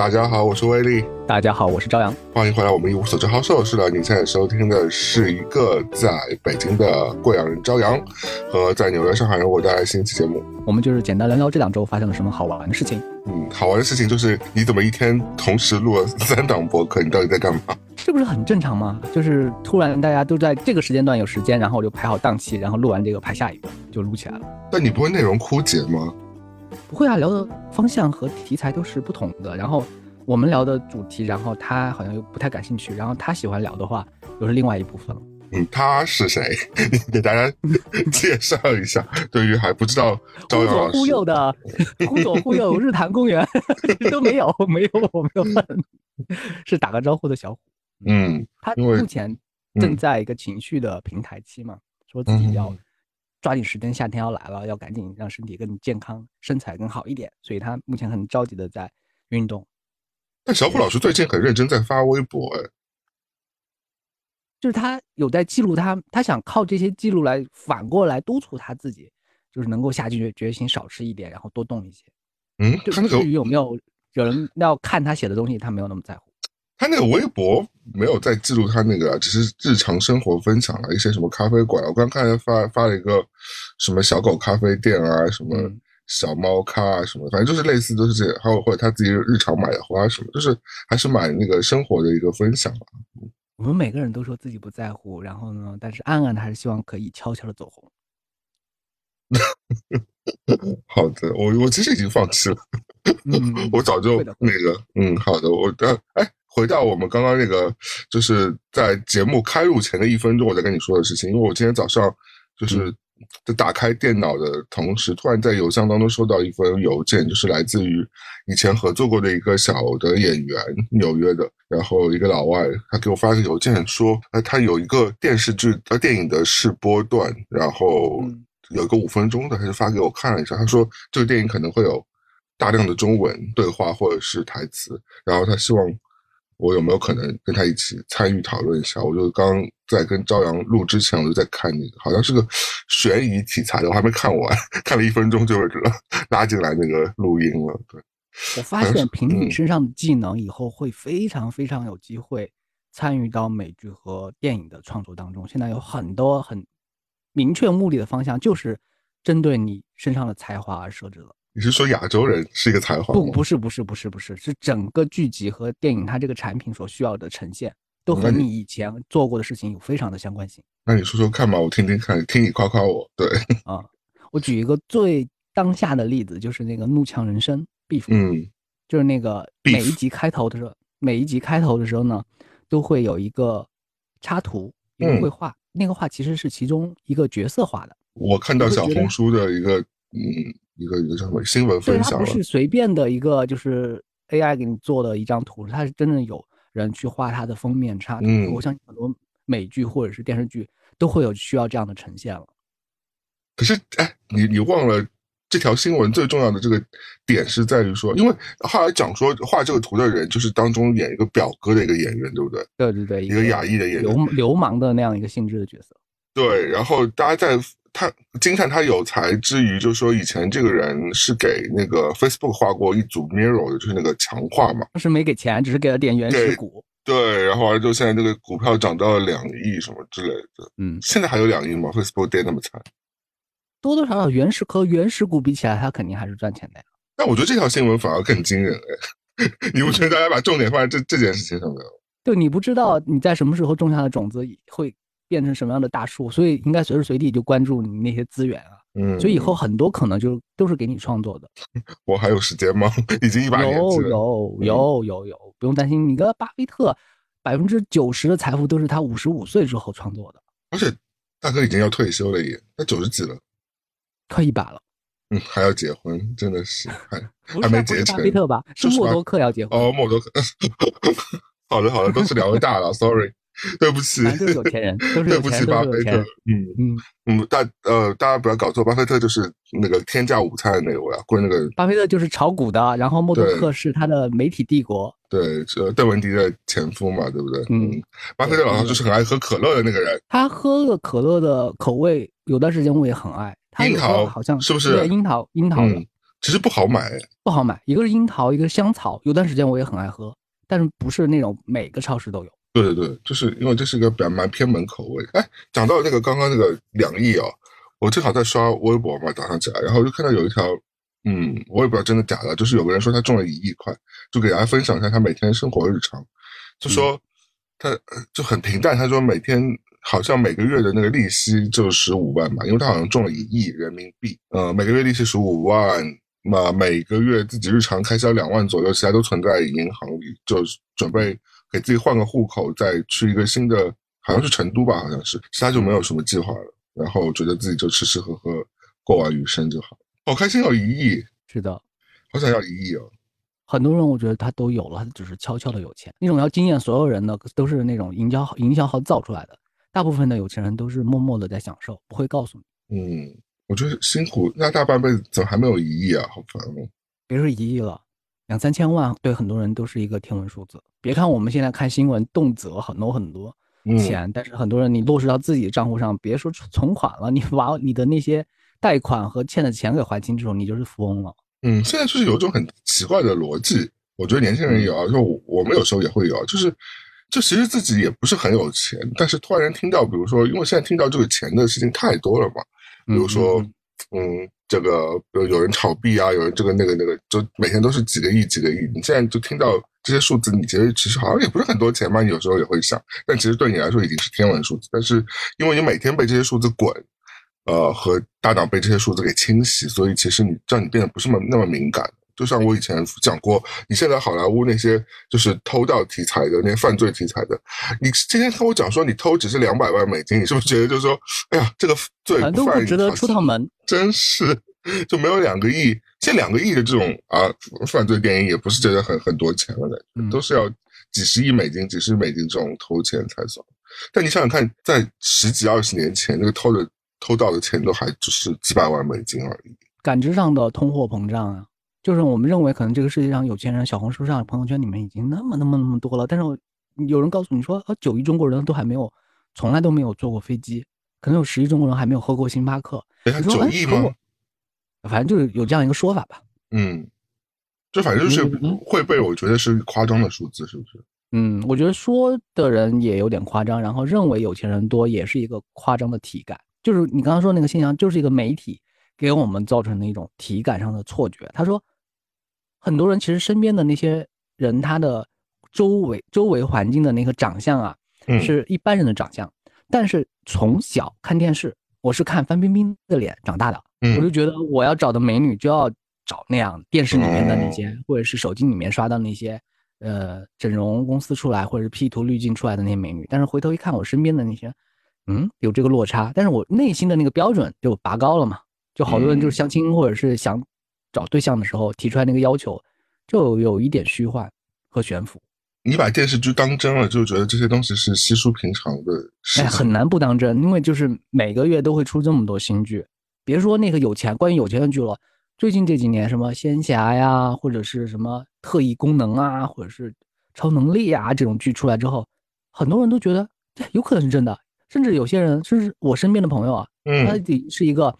大家好，我是威力。大家好，我是朝阳。欢迎回来，我们一无所知好事是的，你现在收听的是一个在北京的贵阳人朝阳和在纽约上海人我带来新一期节目。我们就是简单聊聊这两周发生了什么好玩的事情。嗯，好玩的事情就是你怎么一天同时录了三档播客？你到底在干嘛？这不是很正常吗？就是突然大家都在这个时间段有时间，然后我就排好档期，然后录完这个排下一个就录起来了。但你不会内容枯竭吗？不会啊，聊的方向和题材都是不同的。然后我们聊的主题，然后他好像又不太感兴趣，然后他喜欢聊的话，又是另外一部分了。嗯，他是谁？你给大家介绍一下。对于还不知道朝阳老师，忽右的，忽左忽右，日坛公园 都没有，没有，我没有问，是打个招呼的小虎。嗯，他目前正在一个情绪的平台期嘛，说自己要抓紧时间，夏天要来了，要赶紧让身体更健康，身材更好一点，所以他目前很着急的在运动。但小虎老师最近很认真在发微博，哎。就是他有在记录他，他想靠这些记录来反过来督促他自己，就是能够下定决决心少吃一点，然后多动一些。嗯，他那个有没有有人要看他写的东西，他没有那么在乎。他那个微博没有在记录他那个，只是日常生活分享了一些什么咖啡馆。我刚看他发发了一个什么小狗咖啡店啊，什么小猫咖啊，什么，反正就是类似都是这，还有或者他自己日常买的花什么，就是还是买那个生活的一个分享吧。我们每个人都说自己不在乎，然后呢，但是暗暗的还是希望可以悄悄的走红。好的，我我其实已经放弃了，我早就那个，嗯，好的，我的，哎，回到我们刚刚那个，就是在节目开录前的一分钟，我在跟你说的事情，因为我今天早上就是。在打开电脑的同时，突然在邮箱当中收到一封邮件，就是来自于以前合作过的一个小的演员，纽约的，然后一个老外，他给我发个邮件说，呃，他有一个电视剧呃电影的试播段，然后有一个五分钟的，他就发给我看了一下，他说这个电影可能会有大量的中文对话或者是台词，然后他希望。我有没有可能跟他一起参与讨论一下？我就刚在跟朝阳录之前，我就在看那个，好像是个悬疑题材的，我还没看完，看了一分钟就拉进来那个录音了。对，我发现凭你身上的技能，以后会非常非常有机会参与到美剧和电影的创作当中。现在有很多很明确目的的方向，就是针对你身上的才华而设置的。你是说亚洲人是一个才华？不，不是，不是，不是，不是，是整个剧集和电影它这个产品所需要的呈现，都和你以前做过的事情有非常的相关性。那你说说看吧，我听听看，听你夸夸我。对 啊，我举一个最当下的例子，就是那个《怒呛人生》，Beef，嗯，就是那个每一集开头的时候，每一集开头的时候呢，都会有一个插图，一个绘画，那个画其实是其中一个角色画的。我看到小红书的一个，嗯。一个一个叫什么新闻分享？它不是随便的一个，就是 AI 给你做的一张图，它是真正有人去画它的封面插图。我相信很多美剧或者是电视剧都会有需要这样的呈现了。可是，哎，你你忘了这条新闻最重要的这个点是在于说，因为后来讲说画这个图的人就是当中演一个表哥的一个演员，对不对？对对对，一个亚裔的演员，流流氓的那样一个性质的角色。对，然后大家在。他惊叹他有才之余，就说以前这个人是给那个 Facebook 画过一组 Mirror 的，就是那个强化嘛。是没给钱，只是给了点原始股。对，然后完了就现在这个股票涨到了两亿什么之类的。嗯，现在还有两亿吗？Facebook 跌那么惨，多多少少原始和原始股比起来，它肯定还是赚钱的呀。但我觉得这条新闻反而更惊人哎，你不觉得大家把重点放在这这件事情上面？对，你不知道你在什么时候种下的种子会。变成什么样的大树，所以应该随时随地就关注你那些资源啊。嗯，所以以后很多可能就都是给你创作的。我还有时间吗？已经一把年纪了。有有有有有，不用担心。你跟巴菲特，百分之九十的财富都是他五十五岁之后创作的。而且大哥已经要退休了，也他九十几了，快一百了。嗯，还要结婚，真的是还 还没结成。巴菲特吧？是默多克要结婚。哦，默多克。好的好的，都是两位大佬，sorry。对不起，都是有钱人，都是对不起，巴菲特。嗯嗯嗯，大呃，大家不要搞错，巴菲特就是那个天价午餐的那位啊，过那个。巴菲特就是炒股的，然后默多克是他的媒体帝国。对，是邓文迪的前夫嘛，对不对？嗯，巴菲特老师就是很爱喝可乐的那个人。他喝的可乐的口味，有段时间我也很爱。樱桃好像是不是？樱桃，樱桃的。其实不好买，不好买。一个是樱桃，一个是香草。有段时间我也很爱喝，但是不是那种每个超市都有。对对对，就是因为这是一个比较蛮偏门口味。哎，讲到那个刚刚那个两亿啊，我正好在刷微博嘛，早上起来，然后就看到有一条，嗯，我也不知道真的假的，就是有个人说他中了一亿块，就给大家分享一下他每天生活日常，就说他就很平淡，他说每天。好像每个月的那个利息就十五万吧，因为他好像中了一亿人民币，呃，每个月利息十五万，那每个月自己日常开销两万左右，其他都存在银行里，就准备给自己换个户口，再去一个新的，好像是成都吧，好像是，其他就没有什么计划了，然后觉得自己就吃吃喝喝过完余生就好，好开心哦，一亿，是的，好想要一亿哦。很多人我觉得他都有了，他只是悄悄的有钱，那种要惊艳所有人的，都是那种营销营销号造出来的。大部分的有钱人都是默默的在享受，不会告诉你。嗯，我觉得辛苦那大半辈子，怎么还没有一亿啊？好烦哦！别说一亿了，两三千万对很多人都是一个天文数字。别看我们现在看新闻，动辄很多很多钱，但是很多人你落实到自己的账户上，别说存款了，你把你的那些贷款和欠的钱给还清之后，你就是富翁了。嗯，现在就是有一种很奇怪的逻辑，我觉得年轻人有啊，就我们有时候也会有，就是。就其实自己也不是很有钱，但是突然听到，比如说，因为现在听到这个钱的事情太多了嘛，比如说，嗯，这个有人炒币啊，有人这个那个那个，就每天都是几个亿几个亿。你现在就听到这些数字，你觉得其实好像也不是很多钱嘛？你有时候也会想，但其实对你来说已经是天文数字。但是因为你每天被这些数字滚，呃，和大脑被这些数字给清洗，所以其实你让你变得不是那么那么敏感。就像我以前讲过，你现在好莱坞那些就是偷盗题材的那些犯罪题材的，你今天跟我讲说你偷只是两百万美金，你是不是觉得就是说，哎呀，这个罪都不值得出趟门？真是，就没有两个亿，现在两个亿的这种啊犯罪电影也不是觉得很很多钱了的，都是要几十亿美金、几十亿美金这种偷钱才算。但你想想看，在十几二十年前，那个偷的偷盗的钱都还只是几百万美金而已，感知上的通货膨胀啊。就是我们认为可能这个世界上有钱人，小红书上、朋友圈里面已经那么、那么、那么多了。但是有人告诉你说，啊，九亿中国人都还没有，从来都没有坐过飞机，可能有十亿中国人还没有喝过星巴克。九亿吗？反正就是有这样一个说法吧。嗯，这反正就是会被我觉得是夸张的数字，是不是？嗯，我觉得说的人也有点夸张，然后认为有钱人多也是一个夸张的体感。就是你刚刚说那个现象，就是一个媒体给我们造成的一种体感上的错觉。他说。很多人其实身边的那些人，他的周围周围环境的那个长相啊，是一般人的长相。但是从小看电视，我是看范冰冰的脸长大的，我就觉得我要找的美女就要找那样电视里面的那些，或者是手机里面刷到那些，呃，整容公司出来或者是 P 图滤镜出来的那些美女。但是回头一看，我身边的那些，嗯，有这个落差。但是我内心的那个标准就拔高了嘛，就好多人就是相亲或者是想。找对象的时候提出来那个要求，就有一点虚幻和悬浮。你把电视剧当真了，就觉得这些东西是稀疏平常的事。哎，很难不当真，因为就是每个月都会出这么多新剧。别说那个有钱，关于有钱的剧了，最近这几年什么仙侠呀，或者是什么特异功能啊，或者是超能力啊这种剧出来之后，很多人都觉得这有可能是真的。甚至有些人，甚至我身边的朋友啊，他是一个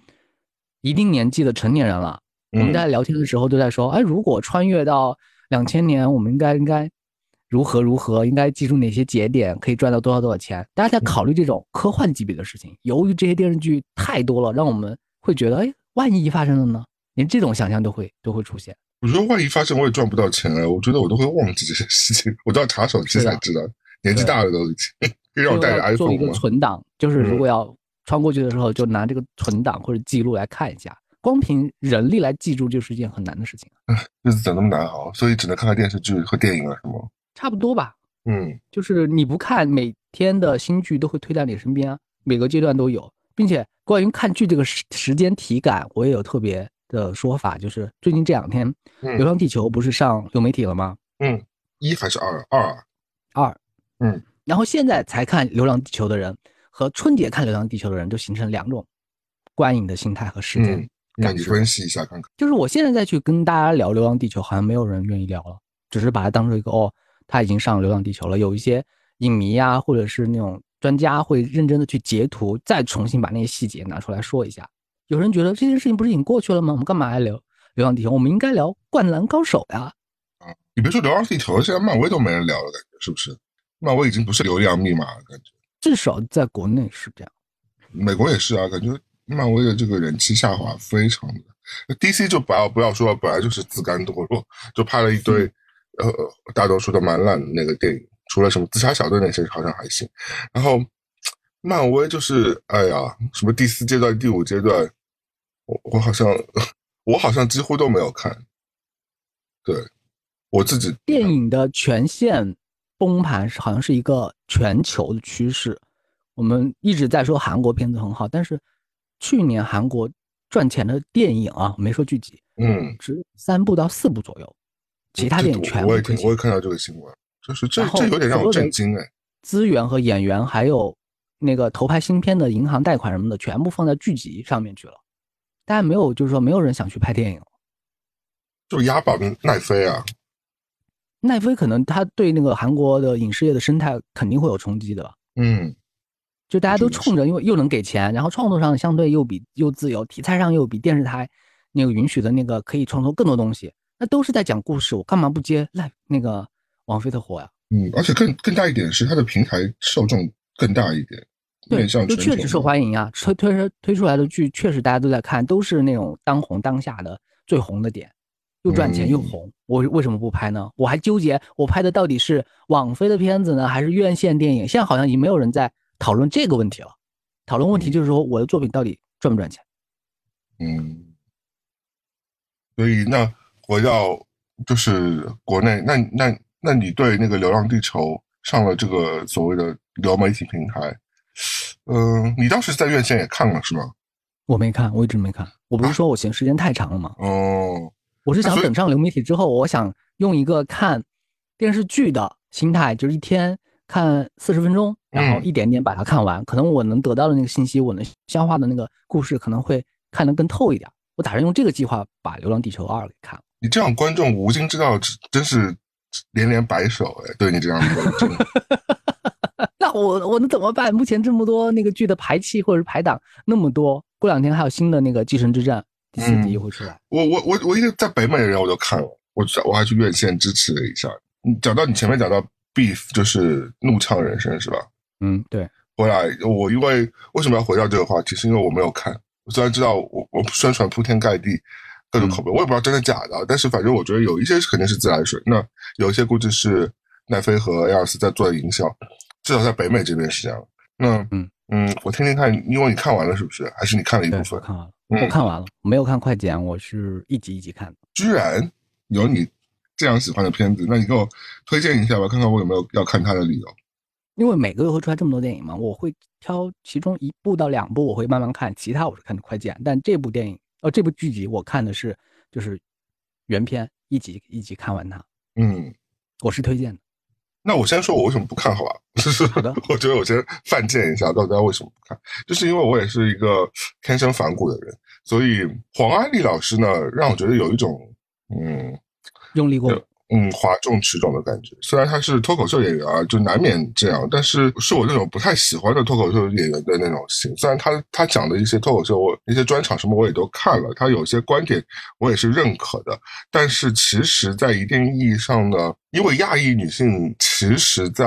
一定年纪的成年人了。我们在聊天的时候都在说，哎，如果穿越到两千年，我们应该应该如何如何？应该记住哪些节点，可以赚到多少多少钱？大家在考虑这种科幻级别的事情。由于这些电视剧太多了，让我们会觉得，哎，万一发生了呢？连这种想象都会都会出现。我觉得万一发生，我也赚不到钱啊！我觉得我都会忘记这些事情，我都要查手机才知道。年纪大了都已经，可以让我带着 iPhone 做一个存档，就是如果要穿过去的时候，就拿这个存档或者记录来看一下。光凭人力来记住就是一件很难的事情。日子怎么那么难熬？所以只能看看电视剧和电影了，是吗？差不多吧。嗯，就是你不看，每天的新剧都会推在你身边，每个阶段都有，并且关于看剧这个时时间体感，我也有特别的说法，就是最近这两天，《流浪地球》不是上流媒体了吗？嗯，一还是二？二，二。嗯，然后现在才看《流浪地球》的人和春节看《流浪地球》的人，就形成两种观影的心态和时间。那你分析一下看看，就是我现在再去跟大家聊《流浪地球》，好像没有人愿意聊了，只是把它当成一个哦，他已经上《流浪地球》了。有一些影迷啊，或者是那种专家会认真的去截图，再重新把那些细节拿出来说一下。有人觉得这件事情不是已经过去了吗？我们干嘛还聊《流流浪地球》，我们应该聊《灌篮高手》呀。啊，你别说《流浪地球》，现在漫威都没人聊了，感觉是不是？漫威已经不是流量密码了，感觉。至少在国内是这样。美国也是啊，感觉漫威的这个人气下滑非常的。DC 就不要不要说，本来就是自甘堕落，就拍了一堆，呃，大多数都蛮烂的那个电影，除了什么自杀小队那些好像还行。然后漫威就是，哎呀，什么第四阶段、第五阶段，我我好像我好像几乎都没有看。对，我自己电影的全线崩盘是好像是一个全球的趋势。我们一直在说韩国片子很好，但是去年韩国赚钱的电影啊，没说剧集，嗯，只三部到四部左右，其他电影全我也听，我也看到这个新闻，就是这这有点让我震惊哎。资源和演员还有那个投拍新片的银行贷款什么的，全部放在剧集上面去了，大家没有就是说没有人想去拍电影，就押宝奈飞啊，奈飞可能他对那个韩国的影视业的生态肯定会有冲击的吧，嗯。就大家都冲着，因为又能给钱，然后创作上相对又比又自由，题材上又比电视台那个允许的那个可以创作更多东西，那都是在讲故事，我干嘛不接那那个王菲的活呀？嗯，而且更更大一点是它的平台受众更大一点，对，就确实受欢迎啊，推推推出来的剧确实大家都在看，都是那种当红当下的最红的点，又赚钱又红，我为什么不拍呢？我还纠结我拍的到底是网飞的片子呢，还是院线电影？现在好像已经没有人在。讨论这个问题了，讨论问题就是说我的作品到底赚不赚钱？嗯，所以那回到就是国内，那那那你对那个《流浪地球》上了这个所谓的流媒体平台，嗯，你当时在院线也看了是吗？我没看，我一直没看。我不是说我嫌时间太长了吗？哦，我是想等上流媒体之后，我想用一个看电视剧的心态，就是一天。看四十分钟，然后一点点把它看完，可能我能得到的那个信息，我能消化的那个故事，可能会看得更透一点。我打算用这个计划把《流浪地球二》给看了。你这样观众无心之道，真是连连摆手哎！对你这样子，那我我能怎么办？目前这么多那个剧的排期或者是排档那么多，过两天还有新的那个《继承之战》第四集会出来。我我我我一个在北美的人我都看了，我我还去院线支持了一下。你讲到你前面讲到。Beef 就是怒呛人生是吧？嗯，对。回来我因为为什么要回到这个话题？是因为我没有看。我虽然知道我我宣传铺天盖地各种口碑，我也不知道真的假的。但是反正我觉得有一些肯定是自来水。那有一些估计是奈飞和 A 尔斯在做的营销，至少在北美这边是这样。那嗯嗯，我听听看，因为你看完了是不是？还是你看了一部分？看完了，我看完了，没有看快剪，我是一集一集看的。居然有你。这样喜欢的片子，那你给我推荐一下吧，看看我有没有要看它的理由。因为每个月会出来这么多电影嘛，我会挑其中一部到两部，我会慢慢看，其他我是看的快剪。但这部电影，哦，这部剧集我看的是就是原片，一集一集看完它。嗯，我是推荐的。那我先说我为什么不看好吧？好的，我觉得我先犯贱一下，到底为什么不看？就是因为我也是一个天生反骨的人，所以黄安丽老师呢，让我觉得有一种嗯。用力过，嗯，哗众取宠的感觉。虽然他是脱口秀演员啊，就难免这样，但是是我那种不太喜欢的脱口秀演员的那种型。虽然他他讲的一些脱口秀，我一些专场什么我也都看了，他有些观点我也是认可的。但是其实，在一定意义上呢，因为亚裔女性其实，在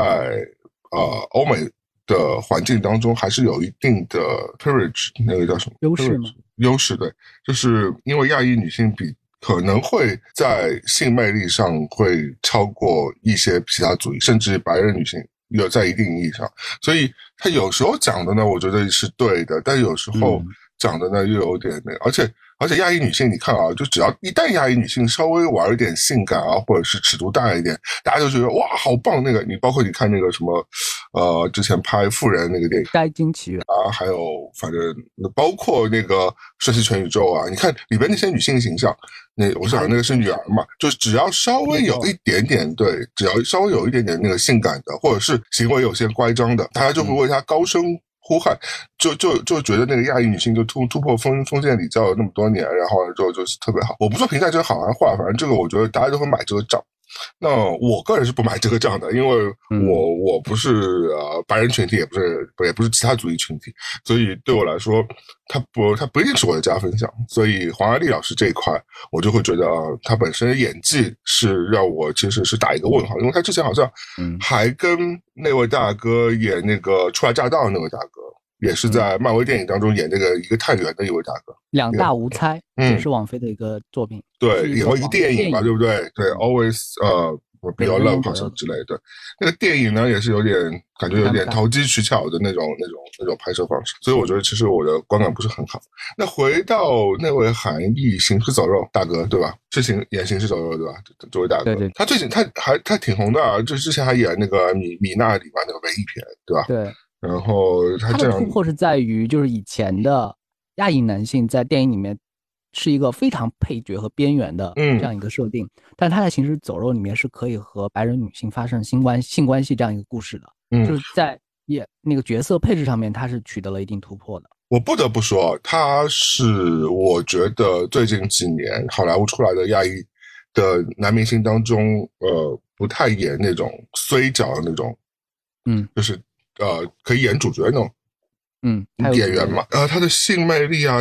呃欧美的环境当中还是有一定的 privilege，那个叫什么优势吗？优势对，就是因为亚裔女性比。可能会在性魅力上会超过一些其他族裔，甚至白人女性有在一定意义上，所以他有时候讲的呢，我觉得是对的，但有时候讲的呢又有点那，而且。而且亚裔女性，你看啊，就只要一旦亚裔女性稍微玩一点性感啊，或者是尺度大一点，大家就觉得哇，好棒！那个你包括你看那个什么，呃，之前拍《富人》那个电影《摘金奇缘》啊，还有反正包括那个《瞬息全宇宙》啊，你看里边那些女性形象，那我想那个是女儿嘛，就是只要稍微有一点点对，只要稍微有一点点那个性感的，或者是行为有些乖张的，大家就会为她高声。呼喊，就就就觉得那个亚裔女性就突突破封封建礼教了那么多年，然后就就是特别好。我不说评价这个好还是坏，反正这个我觉得大家都会买这个账。那我个人是不买这个账的，因为我我不是呃白人群体，也不是不也不是其他族裔群体，所以对我来说，他不他不一定是我的加分项。所以黄阿丽老师这一块，我就会觉得啊，他本身演技是让我其实是打一个问号，因为他之前好像还跟那位大哥演那个初来乍到那位大哥。也是在漫威电影当中演这个一个探员的一位大哥，两大无猜，也是网飞的一个作品。对，演过一个电影嘛，对不对？对，Always 呃，我比较 love 好像之类的。那个电影呢，也是有点感觉有点投机取巧的那种、那种、那种拍摄方式，所以我觉得其实我的观感不是很好。那回到那位韩裔行尸走肉大哥，对吧？是行演行尸走肉对吧？这位大哥，对对，他最近他还他挺红的啊，就之前还演那个米米娜里面那个文艺片，对吧？对。然后他的突破是在于，就是以前的亚裔男性在电影里面是一个非常配角和边缘的这样一个设定，但他在《行尸走肉》里面是可以和白人女性发生性关性关系这样一个故事的，就是在演那个角色配置上面，他是取得了一定突破的。我不得不说，他是我觉得最近几年好莱坞出来的亚裔的男明星当中，呃，不太演那种衰角的那种，嗯，就是。呃，可以演主角那种，嗯，演员嘛，呃，他的性魅力啊，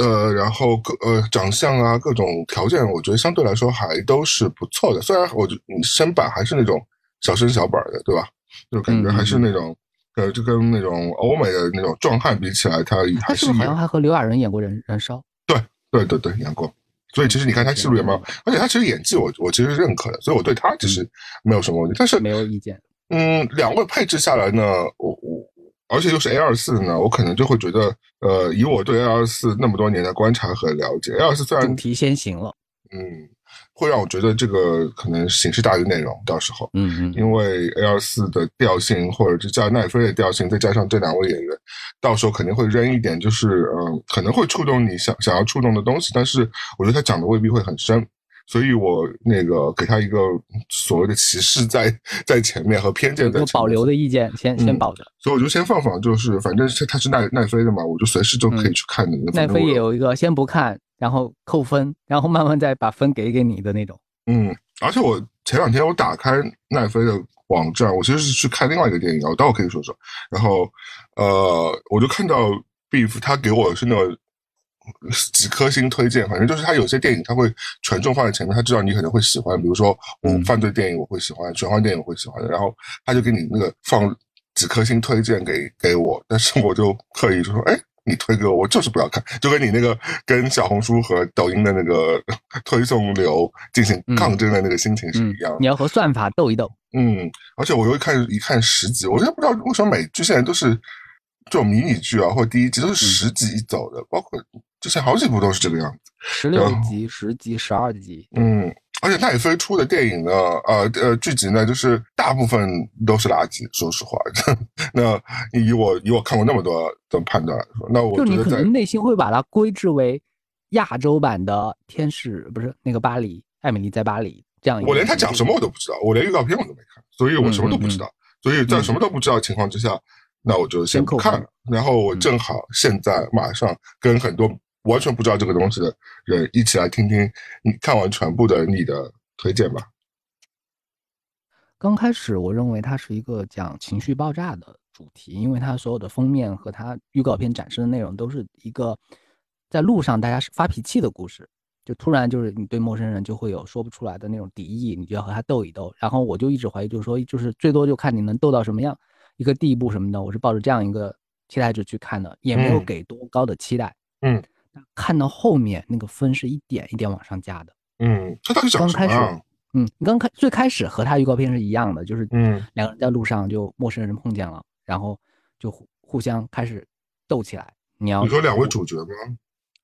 呃，然后各呃长相啊，各种条件，我觉得相对来说还都是不错的。虽然我你身板还是那种小身小板的，对吧？就感觉还是那种，呃，就跟那种欧美的那种壮汉比起来，他还是好像还和刘亚仁演过《人燃烧》。对对对对，演过。所以其实你看他戏路也蛮，而且他其实演技我我其实是认可的，所以我对他其实没有什么问题。但是没有意见。嗯，两位配置下来呢，我我，而且又是 A 二四呢，我可能就会觉得，呃，以我对 A 二四那么多年的观察和了解，A 二四虽然主题先行了，嗯，会让我觉得这个可能形式大于内容，到时候，嗯嗯，因为 A 二四的调性或者是叫奈飞的调性，再加上这两位演员，到时候肯定会扔一点，就是嗯，可能会触动你想想要触动的东西，但是我觉得他讲的未必会很深。所以我那个给他一个所谓的歧视在在前面和偏见在保留的意见，先先保着。所以我就先放放，就是反正是他是奈奈飞的嘛，我就随时都可以去看的。奈飞也有一个先不看，然后扣分，然后慢慢再把分给给你的那种。嗯，而且我前两天我打开奈飞的网站，我其实是去看另外一个电影，我待会可以说说。然后呃，我就看到 Beef 他给我是那个。几颗星推荐，反正就是他有些电影他会权重放在前面，他知道你可能会喜欢，比如说我犯罪电影我会喜欢，玄幻电影我会喜欢的，然后他就给你那个放几颗星推荐给给我，但是我就刻意就说，哎，你推给我，我就是不要看，就跟你那个跟小红书和抖音的那个推送流进行抗争的那个心情是一样，你要和算法斗一斗。嗯，而且我又看一看十集，我现在不知道为什么美剧现在都是这种迷你剧啊，或者第一集都是十集一走的，包括。之前好几部都是这个样子，十六集、十集、十二集。嗯，而且奈飞出的电影呢，呃呃，剧集呢，就是大部分都是垃圾。说实话，那以我以我看过那么多的判断来说，那我就你可能内心会把它归置为亚洲版的《天使》，不是那个巴黎，艾米丽在巴黎这样。我连他讲什么我都不知道，我连预告片我都没看，所以我什么都不知道。所以在什么都不知道的情况之下，那我就先不看了。然后我正好现在马上跟很多。完全不知道这个东西的人，一起来听听你看完全部的你的推荐吧。刚开始我认为它是一个讲情绪爆炸的主题，因为它所有的封面和它预告片展示的内容都是一个在路上大家是发脾气的故事，就突然就是你对陌生人就会有说不出来的那种敌意，你就要和他斗一斗。然后我就一直怀疑，就是说，就是最多就看你能斗到什么样一个地步什么的。我是抱着这样一个期待值去看的，也没有给多高的期待。嗯。看到后面那个分是一点一点往上加的。嗯，他到底刚开始，嗯，你刚开最开始和他预告片是一样的，就是嗯，两个人在路上就陌生人碰见了，然后就互互相开始斗起来。你要你说两位主角吗？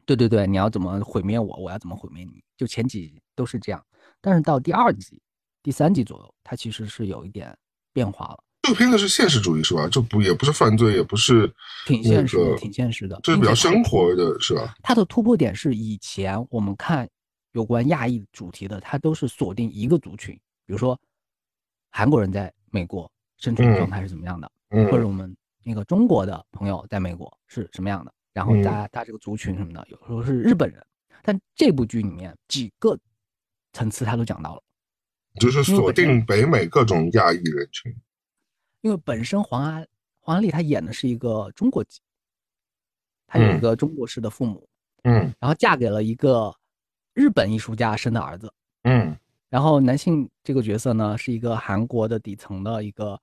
对对对，你要怎么毁灭我，我要怎么毁灭你？就前几都是这样，但是到第二集、第三集左右，他其实是有一点变化了。这个片子是现实主义是吧？就不也不是犯罪，也不是挺现实的，挺现实的，这是比较生活的，是吧？它的突破点是以前我们看有关亚裔主题的，它都是锁定一个族群，比如说韩国人在美国生存状态是怎么样的，或者我们那个中国的朋友在美国是什么样的，然后大大这个族群什么的，有时候是日本人，但这部剧里面几个层次他都讲到了。就是锁定北美各种亚裔人群。因为本身黄阿黄安丽她演的是一个中国籍，她有一个中国式的父母，嗯，然后嫁给了一个日本艺术家生的儿子，嗯，然后男性这个角色呢是一个韩国的底层的一个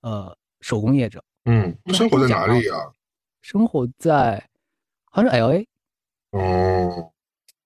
呃手工业者，嗯，生活在哪里啊？生活在好像是 L A，哦，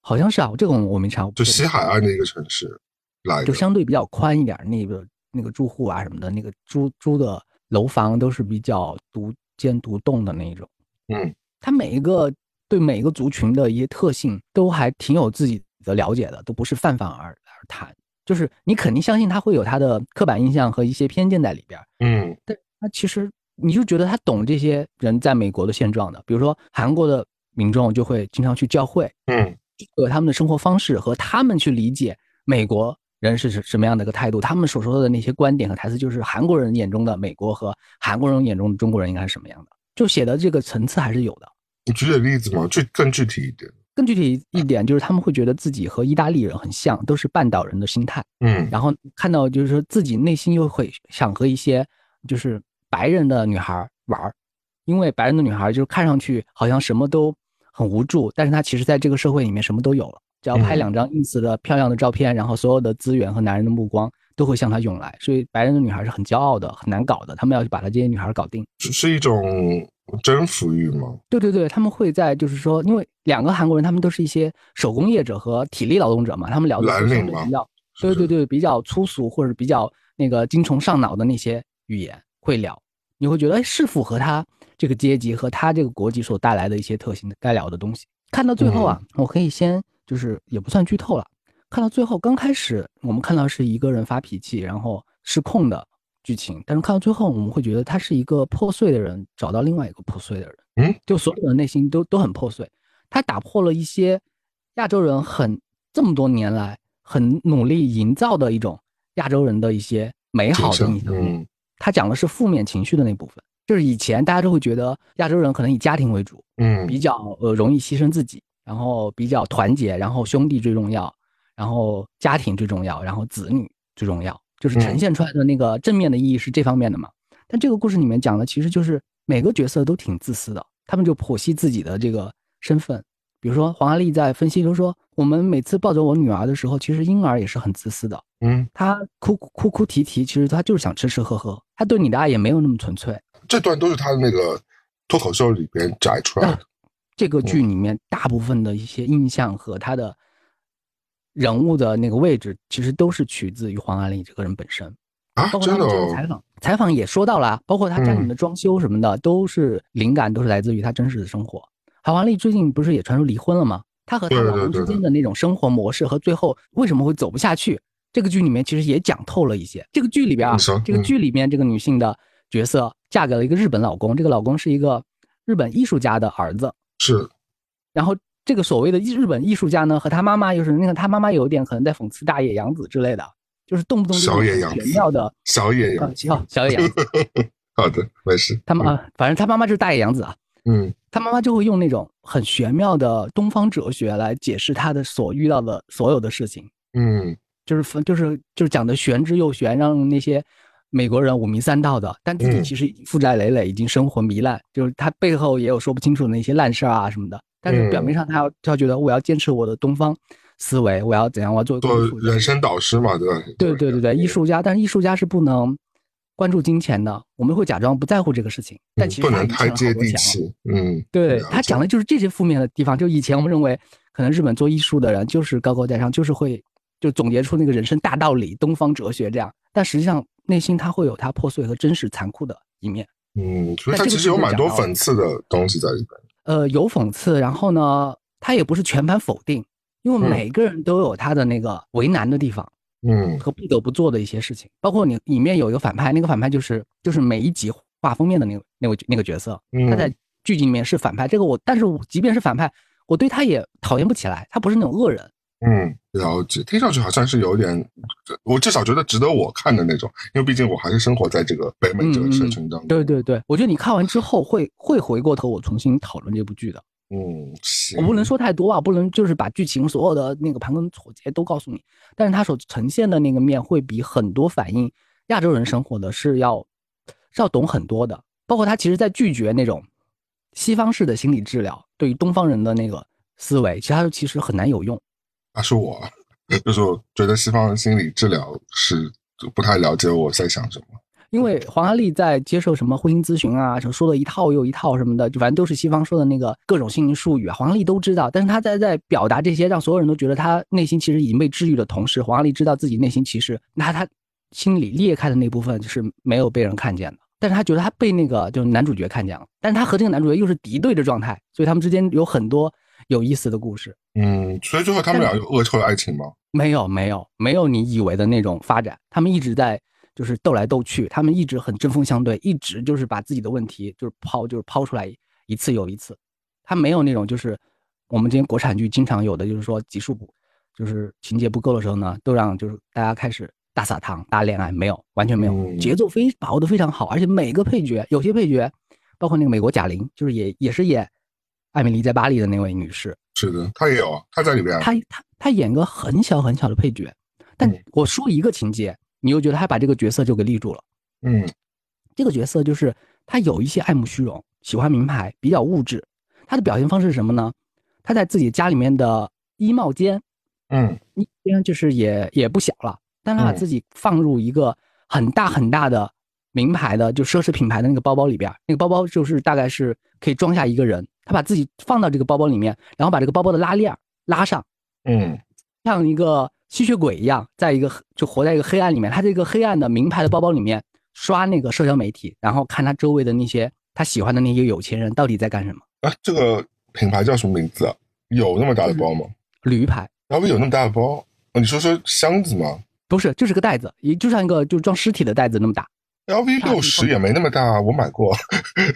好像是啊，这个我没查，就西海岸的一个城市来，就相对比较宽一点那个。那个住户啊什么的，那个租租的楼房都是比较独间独栋的那种。嗯，他每一个对每一个族群的一些特性都还挺有自己的了解的，都不是泛泛而而谈。就是你肯定相信他会有他的刻板印象和一些偏见在里边。嗯，但他其实你就觉得他懂这些人在美国的现状的。比如说韩国的民众就会经常去教会，嗯，有他们的生活方式和他们去理解美国。人是什什么样的一个态度？他们所说的那些观点和台词，就是韩国人眼中的美国和韩国人眼中的中国人应该是什么样的？就写的这个层次还是有的。你举点例子吗？具更具体一点。更具体一点就是他们会觉得自己和意大利人很像，都是半岛人的心态。嗯，然后看到就是说自己内心又会想和一些就是白人的女孩玩儿，因为白人的女孩就是看上去好像什么都很无助，但是她其实在这个社会里面什么都有了。只要拍两张 ins 的漂亮的照片，然后所有的资源和男人的目光都会向她涌来，所以白人的女孩是很骄傲的，很难搞的。他们要去把她这些女孩搞定，是是一种征服欲吗？对对对，他们会在就是说，因为两个韩国人，他们都是一些手工业者和体力劳动者嘛，他们聊的是比较，对对对，比较粗俗或者比较那个精虫上脑的那些语言会聊，你会觉得哎，是符合他这个阶级和他这个国籍所带来的一些特性的该聊的东西。看到最后啊，我可以先。就是也不算剧透了，看到最后刚开始我们看到是一个人发脾气然后失控的剧情，但是看到最后我们会觉得他是一个破碎的人找到另外一个破碎的人，嗯，就所有的内心都都很破碎，他打破了一些亚洲人很这么多年来很努力营造的一种亚洲人的一些美好的印象，嗯，他讲的是负面情绪的那部分，就是以前大家都会觉得亚洲人可能以家庭为主，嗯，比较呃容易牺牲自己。然后比较团结，然后兄弟最重要，然后家庭最重要，然后子女最重要，就是呈现出来的那个正面的意义是这方面的嘛？但这个故事里面讲的其实就是每个角色都挺自私的，他们就剖析自己的这个身份。比如说黄阿丽在分析，就说我们每次抱着我女儿的时候，其实婴儿也是很自私的。嗯，他哭哭哭啼啼，其实他就是想吃吃喝喝，他对你的爱也没有那么纯粹。这段都是他的那个脱口秀里边摘出来的。这个剧里面大部分的一些印象和他的人物的那个位置，其实都是取自于黄阿丽这个人本身啊。包括他的采访，采访也说到了，包括他家里面的装修什么的，都是灵感都是来自于他真实的生活。黄阿丽最近不是也传出离婚了吗？她和她老公之间的那种生活模式和最后为什么会走不下去，这个剧里面其实也讲透了一些。这个剧里边啊，这个剧里面这个女性的角色嫁给了一个日本老公，这个老公是一个日本艺术家的儿子。是，然后这个所谓的日本艺术家呢，和他妈妈又是那个他妈妈有点可能在讽刺大野洋子之类的，就是动不动就玄妙的小野洋子，小野洋子。好的，没事。他妈啊，反正他妈妈就是大野洋子啊。嗯，他妈妈就会用那种很玄妙的东方哲学来解释他的所遇到的所有的事情。嗯，就是就是就是讲的玄之又玄，让那些。美国人五迷三道的，但自己其实负债累累，已经生活糜烂，就是他背后也有说不清楚的那些烂事儿啊什么的。但是表面上他要他觉得我要坚持我的东方思维，我要怎样？我要做做人生导师嘛，对吧？对对对对，艺术家，但是艺术家是不能关注金钱的。我们会假装不在乎这个事情，但其实不能太接地气。嗯，对他讲的就是这些负面的地方。就以前我们认为，可能日本做艺术的人就是高高在上，就是会就总结出那个人生大道理、东方哲学这样，但实际上。内心他会有他破碎和真实残酷的一面，嗯，所以他其实有蛮多讽刺的东西在里边。呃，有讽刺，然后呢，他也不是全盘否定，因为每个人都有他的那个为难的地方，嗯，和不得不做的一些事情。包括你里面有一个反派，那个反派就是就是每一集画封面的那个那位那个角色，他在剧集里面是反派。这个我，但是即便是反派，我对他也讨厌不起来，他不是那种恶人。嗯，了解。听上去好像是有点，我至少觉得值得我看的那种，因为毕竟我还是生活在这个北美这个社群当中。对对对，我觉得你看完之后会会回过头，我重新讨论这部剧的。嗯，我不能说太多啊，不能就是把剧情所有的那个盘根错节都告诉你。但是它所呈现的那个面会比很多反映亚洲人生活的是要是要懂很多的。包括他其实在拒绝那种西方式的心理治疗，对于东方人的那个思维，其他其实很难有用。他是我，就是我觉得西方心理治疗是不太了解我在想什么。因为黄阿丽在接受什么婚姻咨询啊，就说了一套又一套什么的，就反正都是西方说的那个各种心灵术语啊，黄阿丽都知道。但是他在在表达这些，让所有人都觉得他内心其实已经被治愈的同时，黄阿丽知道自己内心其实那他心里裂开的那部分就是没有被人看见的。但是他觉得他被那个就是男主角看见了，但是他和这个男主角又是敌对的状态，所以他们之间有很多有意思的故事。嗯，所以最后他们俩有恶臭的爱情吗？没有，没有，没有你以为的那种发展，他们一直在。就是斗来斗去，他们一直很针锋相对，一直就是把自己的问题就是抛，就是抛出来一次又一次。他没有那种就是我们今天国产剧经常有的，就是说集数补，就是情节不够的时候呢，都让就是大家开始大撒糖、大恋爱，没有，完全没有，节奏非把握的非常好，而且每个配角，有些配角，包括那个美国贾玲，就是也也是演艾米丽在巴黎的那位女士，是的，她也有，她在里边，她她她演个很小很小的配角，但我说一个情节。你又觉得她把这个角色就给立住了，嗯，这个角色就是她有一些爱慕虚荣，喜欢名牌，比较物质。她的表现方式是什么呢？她在自己家里面的衣帽间，嗯，衣间就是也也不小了，但他把自己放入一个很大很大的名牌的就奢侈品牌的那个包包里边，那个包包就是大概是可以装下一个人。他把自己放到这个包包里面，然后把这个包包的拉链拉上，嗯，像一个。吸血鬼一样，在一个就活在一个黑暗里面，他这个黑暗的名牌的包包里面刷那个社交媒体，然后看他周围的那些他喜欢的那些有钱人到底在干什么。啊，这个品牌叫什么名字啊？有那么大的包吗？驴牌。然后有那么大的包？你说说箱子吗？不是，就是个袋子，也就像一个就装尸体的袋子那么大。LV 六十也没那么大，我买过。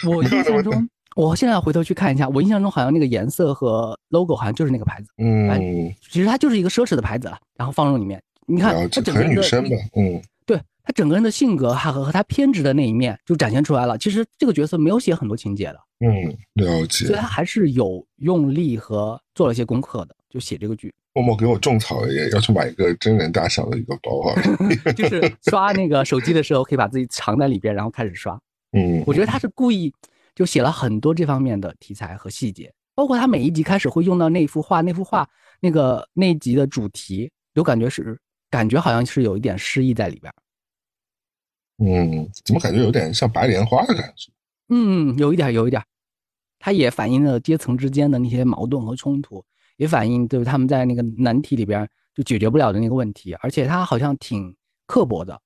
我印象中。我现在回头去看一下，我印象中好像那个颜色和 logo 好像就是那个牌子。嗯，其实它就是一个奢侈的牌子了，然后放入里面。你看，他整个女生吧，嗯，对他整个人的性格，还和和他偏执的那一面就展现出来了。其实这个角色没有写很多情节的，嗯，了解。所以他还是有用力和做了一些功课的，就写这个剧。默默给我种草也要去买一个真人大小的一个包啊，就是刷那个手机的时候可以把自己藏在里边，然后开始刷。嗯，我觉得他是故意。就写了很多这方面的题材和细节，包括他每一集开始会用到那幅画，那幅画那个那一集的主题，有感觉是感觉好像是有一点诗意在里边。嗯，怎么感觉有点像白莲花的感觉？嗯，有一点，有一点。它也反映了阶层之间的那些矛盾和冲突，也反映就是他们在那个难题里边就解决不了的那个问题，而且他好像挺刻薄的。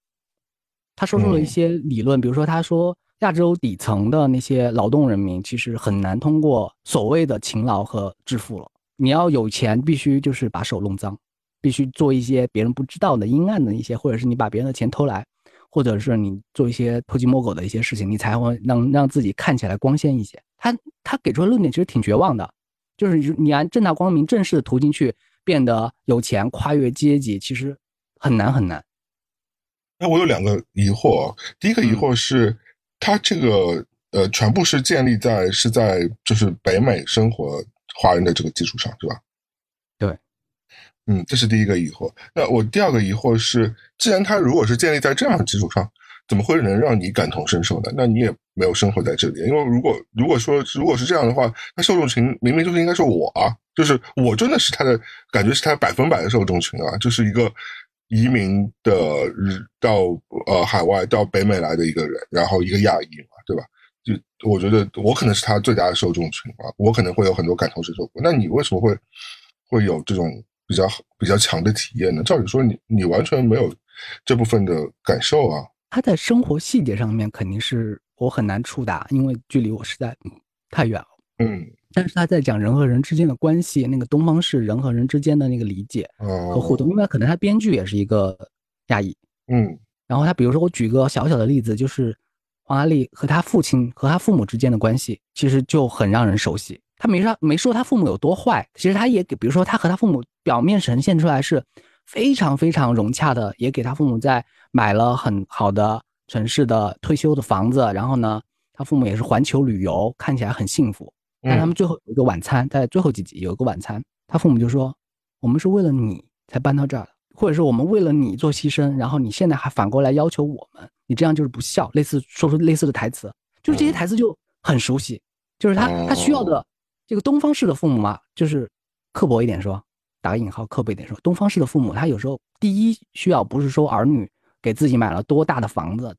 他说出了一些理论，比如说他说。亚洲底层的那些劳动人民，其实很难通过所谓的勤劳和致富了。你要有钱，必须就是把手弄脏，必须做一些别人不知道的阴暗的一些，或者是你把别人的钱偷来，或者是你做一些偷鸡摸狗的一些事情，你才会能让自己看起来光鲜一些。他他给出的论点其实挺绝望的，就是你按正大光明、正式的途径去变得有钱、跨越阶级，其实很难很难。那我有两个疑惑，第一个疑惑是。他这个呃，全部是建立在是在就是北美生活华人的这个基础上，是吧？对，嗯，这是第一个疑惑。那我第二个疑惑是，既然他如果是建立在这样的基础上，怎么会能让你感同身受呢？那你也没有生活在这里，因为如果如果说如果是这样的话，那受众群明明就是应该是我啊，就是我真的是他的感觉是他百分百的受众群啊，就是一个。移民的到呃海外到北美来的一个人，然后一个亚裔嘛，对吧？就我觉得我可能是他最大的受众群啊，我可能会有很多感同身受。那你为什么会会有这种比较比较强的体验呢？照理说你你完全没有这部分的感受啊。他在生活细节上面肯定是我很难触达，因为距离我实在太远了。嗯。但是他在讲人和人之间的关系，那个东方式人和人之间的那个理解和互动，因为可能他编剧也是一个亚裔，嗯，然后他比如说我举个小小的例子，就是黄阿丽和他父亲和他父母之间的关系，其实就很让人熟悉。他没说没说他父母有多坏，其实他也给，比如说他和他父母表面呈现出来是非常非常融洽的，也给他父母在买了很好的城市的退休的房子，然后呢，他父母也是环球旅游，看起来很幸福。但他们最后有一个晚餐，在最后几集有一个晚餐，他父母就说：“我们是为了你才搬到这儿，或者是我们为了你做牺牲，然后你现在还反过来要求我们，你这样就是不孝。”类似说出类似的台词，就是这些台词就很熟悉，就是他他需要的这个东方式的父母嘛，就是刻薄一点说，打个引号，刻薄一点说，东方式的父母他有时候第一需要不是说儿女给自己买了多大的房子，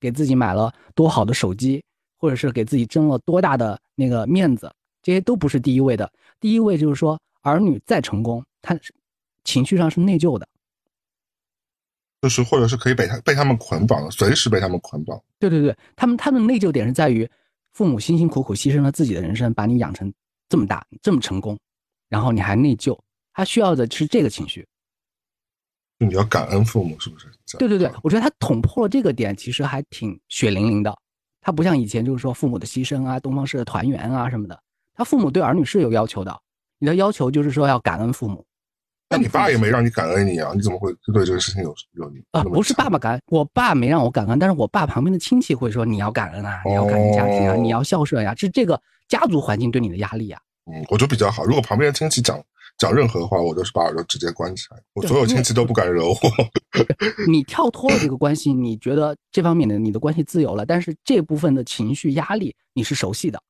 给自己买了多好的手机。或者是给自己争了多大的那个面子，这些都不是第一位的。第一位就是说，儿女再成功，他情绪上是内疚的，就是或者是可以被他被他们捆绑，随时被他们捆绑。对对对，他们他的内疚点是在于，父母辛辛苦苦牺牲了自己的人生，把你养成这么大这么成功，然后你还内疚，他需要的是这个情绪。你要感恩父母，是不是？对对对，我觉得他捅破了这个点，其实还挺血淋淋的。他不像以前，就是说父母的牺牲啊，东方式的团圆啊什么的。他父母对儿女是有要求的，你的要求就是说要感恩父母。那你爸也没让你感恩你啊？你怎么会对这个事情有有啊？不是爸爸感恩，我爸没让我感恩，但是我爸旁边的亲戚会说你要感恩啊，你要感恩家庭啊，你要孝顺呀，是这个家族环境对你的压力呀。嗯，我觉得比较好。如果旁边的亲戚讲。讲任何话，我都是把耳朵直接关起来。我所有亲戚都不敢惹我。你跳脱了这个关系，你觉得这方面的你的关系自由了，但是这部分的情绪压力你是熟悉的。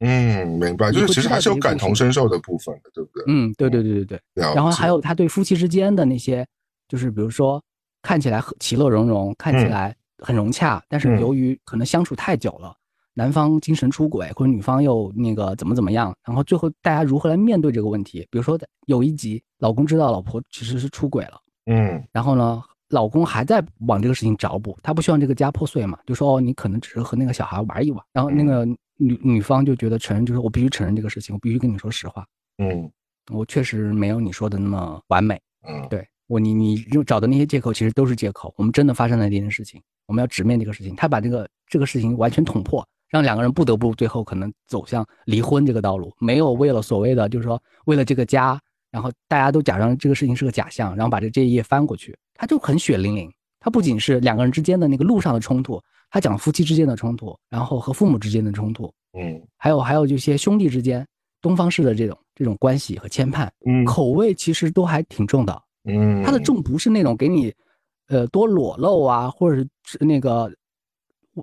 嗯，明白，就是其实还是有感同身受的部分的，对不对？嗯，对对对对对。然后还有他对夫妻之间的那些，就是比如说看起来其乐融融，看起来很融洽，但是由于可能相处太久了。男方精神出轨，或者女方又那个怎么怎么样，然后最后大家如何来面对这个问题？比如说有一集，老公知道老婆其实是出轨了，嗯，然后呢，老公还在往这个事情找补，他不希望这个家破碎嘛，就说哦，你可能只是和那个小孩玩一玩，然后那个女女方就觉得承认，就是我必须承认这个事情，我必须跟你说实话，嗯，我确实没有你说的那么完美，嗯，对我你你找的那些借口其实都是借口，我们真的发生了这件事情，我们要直面这个事情，他把这个这个事情完全捅破。让两个人不得不最后可能走向离婚这个道路，没有为了所谓的就是说为了这个家，然后大家都假装这个事情是个假象，然后把这这一页翻过去，他就很血淋淋。他不仅是两个人之间的那个路上的冲突，他讲夫妻之间的冲突，然后和父母之间的冲突，嗯，还有还有这些兄弟之间东方式的这种这种关系和牵绊，嗯，口味其实都还挺重的，嗯，他的重不是那种给你，呃，多裸露啊，或者是那个。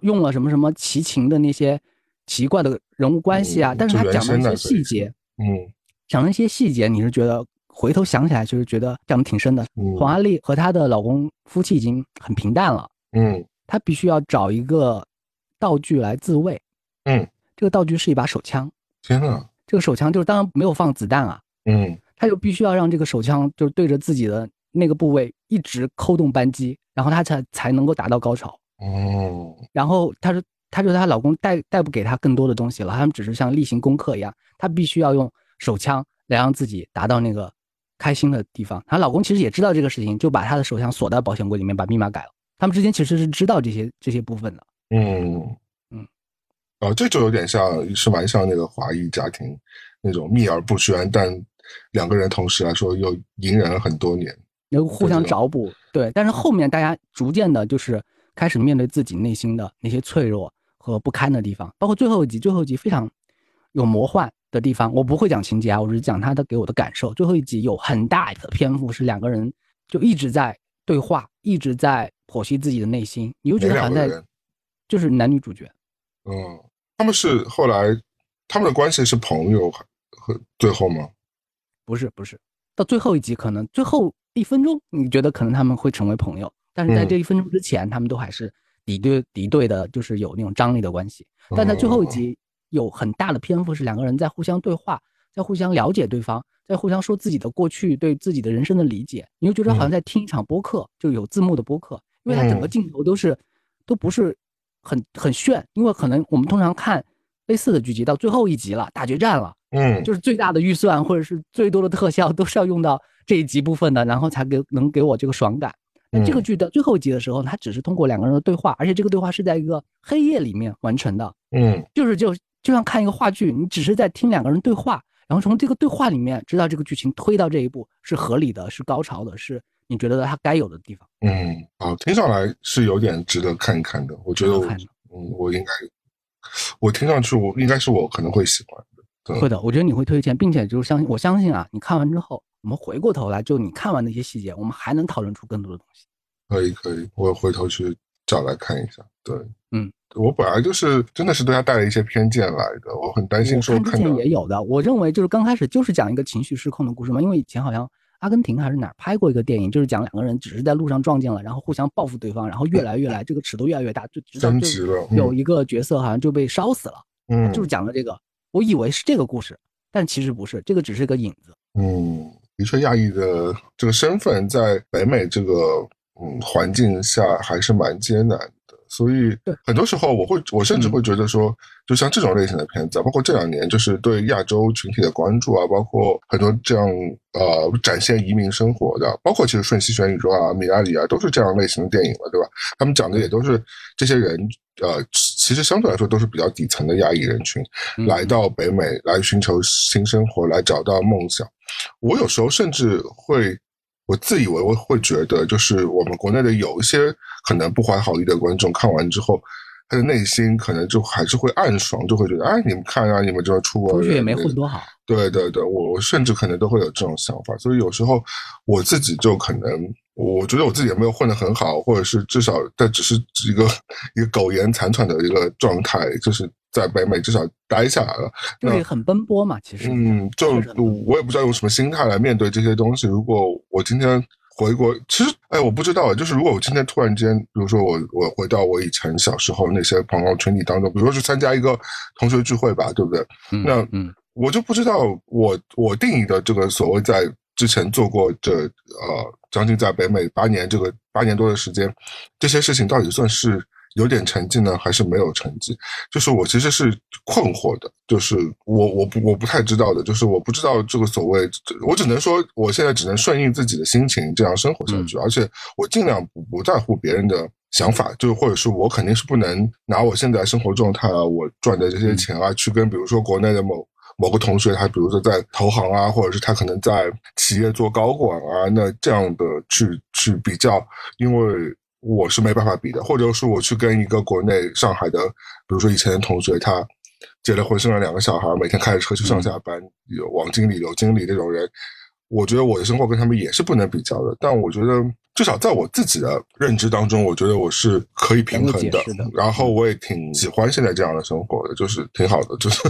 用了什么什么奇情的那些奇怪的人物关系啊，但是他讲的一些细节，嗯，讲的一些细节，你是觉得回头想起来就是觉得讲的挺深的。黄阿丽和她的老公夫妻已经很平淡了，嗯，她必须要找一个道具来自卫，嗯，这个道具是一把手枪。天呐，这个手枪就是当然没有放子弹啊，嗯，他就必须要让这个手枪就是对着自己的那个部位一直扣动扳机，然后他才才能够达到高潮。哦，然后她说，她说她老公带带不给她更多的东西了，他们只是像例行功课一样，她必须要用手枪来让自己达到那个开心的地方。她老公其实也知道这个事情，就把她的手枪锁在保险柜里面，把密码改了。他们之间其实是知道这些这些部分的。嗯嗯，哦，这就有点像是蛮像那个华裔家庭那种秘而不宣，但两个人同时来说又隐忍了很多年，能互相找补。对，但是后面大家逐渐的就是。开始面对自己内心的那些脆弱和不堪的地方，包括最后一集，最后一集非常有魔幻的地方。我不会讲情节啊，我只是讲他的给我的感受。最后一集有很大的篇幅是两个人就一直在对话，一直在剖析自己的内心。你又觉得好像在，就是男女主角。嗯，他们是后来他们的关系是朋友和最后吗？不是，不是，到最后一集可能最后一分钟，你觉得可能他们会成为朋友。但是在这一分钟之前，他们都还是敌对敌对的，就是有那种张力的关系。但在最后一集，有很大的篇幅是两个人在互相对话，在互相了解对方，在互相说自己的过去，对自己的人生的理解。你就觉得好像在听一场播客，就有字幕的播客，因为它整个镜头都是都不是很很炫，因为可能我们通常看类似的剧集到最后一集了，大决战了，嗯，就是最大的预算或者是最多的特效都是要用到这一集部分的，然后才给能给我这个爽感。这个剧的最后一集的时候，他只是通过两个人的对话，而且这个对话是在一个黑夜里面完成的。嗯，就是就就像看一个话剧，你只是在听两个人对话，然后从这个对话里面知道这个剧情推到这一步是合理的，是高潮的，是你觉得它该有的地方。嗯，好，听上来是有点值得看一看的。我觉得，嗯，我应该，我听上去我应该是我可能会喜欢的。会的，我觉得你会推荐，并且就是相信我相信啊，你看完之后，我们回过头来，就你看完那些细节，我们还能讨论出更多的东西。可以可以，我回头去找来看一下。对，嗯，我本来就是真的是对他带了一些偏见来的，我很担心说看之前也有的，我认为就是刚开始就是讲一个情绪失控的故事嘛，因为以前好像阿根廷还是哪儿拍过一个电影，就是讲两个人只是在路上撞见了，然后互相报复对方，然后越来越来这个尺度越来越大，就直到有一个角色好像就被烧死了，嗯，就是讲的这个。我以为是这个故事，但其实不是，这个只是个引子。嗯，的确，亚裔的这个身份在北美这个嗯环境下还是蛮艰难，所以很多时候我会，我甚至会觉得说，就像这种类型的片子，包括这两年就是对亚洲群体的关注啊，包括很多这样呃展现移民生活的，包括其实《瞬息全宇宙》啊、《米拉里》啊，都是这样类型的电影了，对吧？他们讲的也都是这些人。呃，其实相对来说都是比较底层的亚裔人群，来到北美来寻求新生活，来找到梦想。我有时候甚至会，我自以为我会觉得，就是我们国内的有一些可能不怀好意的观众看完之后，他的内心可能就还是会暗爽，就会觉得，哎，你们看啊，你们这个出国出去也没混多好。对对对，我我甚至可能都会有这种想法，所以有时候我自己就可能。我觉得我自己也没有混得很好，或者是至少但只是一个一个苟延残喘的一个状态，就是在北美至少待下来了。对，很奔波嘛，其实。嗯，就我也不知道用什么心态来面对这些东西。如果我今天回国，其实，哎，我不知道，就是如果我今天突然间，比如说我我回到我以前小时候那些朋友群体当中，比如说去参加一个同学聚会吧，对不对？那嗯，我就不知道我我定义的这个所谓在。之前做过这呃，将近在北美八年这个八年多的时间，这些事情到底算是有点成绩呢，还是没有成绩？就是我其实是困惑的，就是我我不我不太知道的，就是我不知道这个所谓，我只能说我现在只能顺应自己的心情这样生活下去，而且我尽量不不在乎别人的想法，就是或者是我肯定是不能拿我现在生活状态啊，我赚的这些钱啊，去跟比如说国内的某。某个同学，他比如说在投行啊，或者是他可能在企业做高管啊，那这样的去去比较，因为我是没办法比的。或者是我去跟一个国内上海的，比如说以前的同学，他结了婚，生了两个小孩，每天开着车去上下班，有王经理、刘经理这种人，我觉得我的生活跟他们也是不能比较的。但我觉得至少在我自己的认知当中，我觉得我是可以平衡的。然后我也挺喜欢现在这样的生活的，就是挺好的，就是。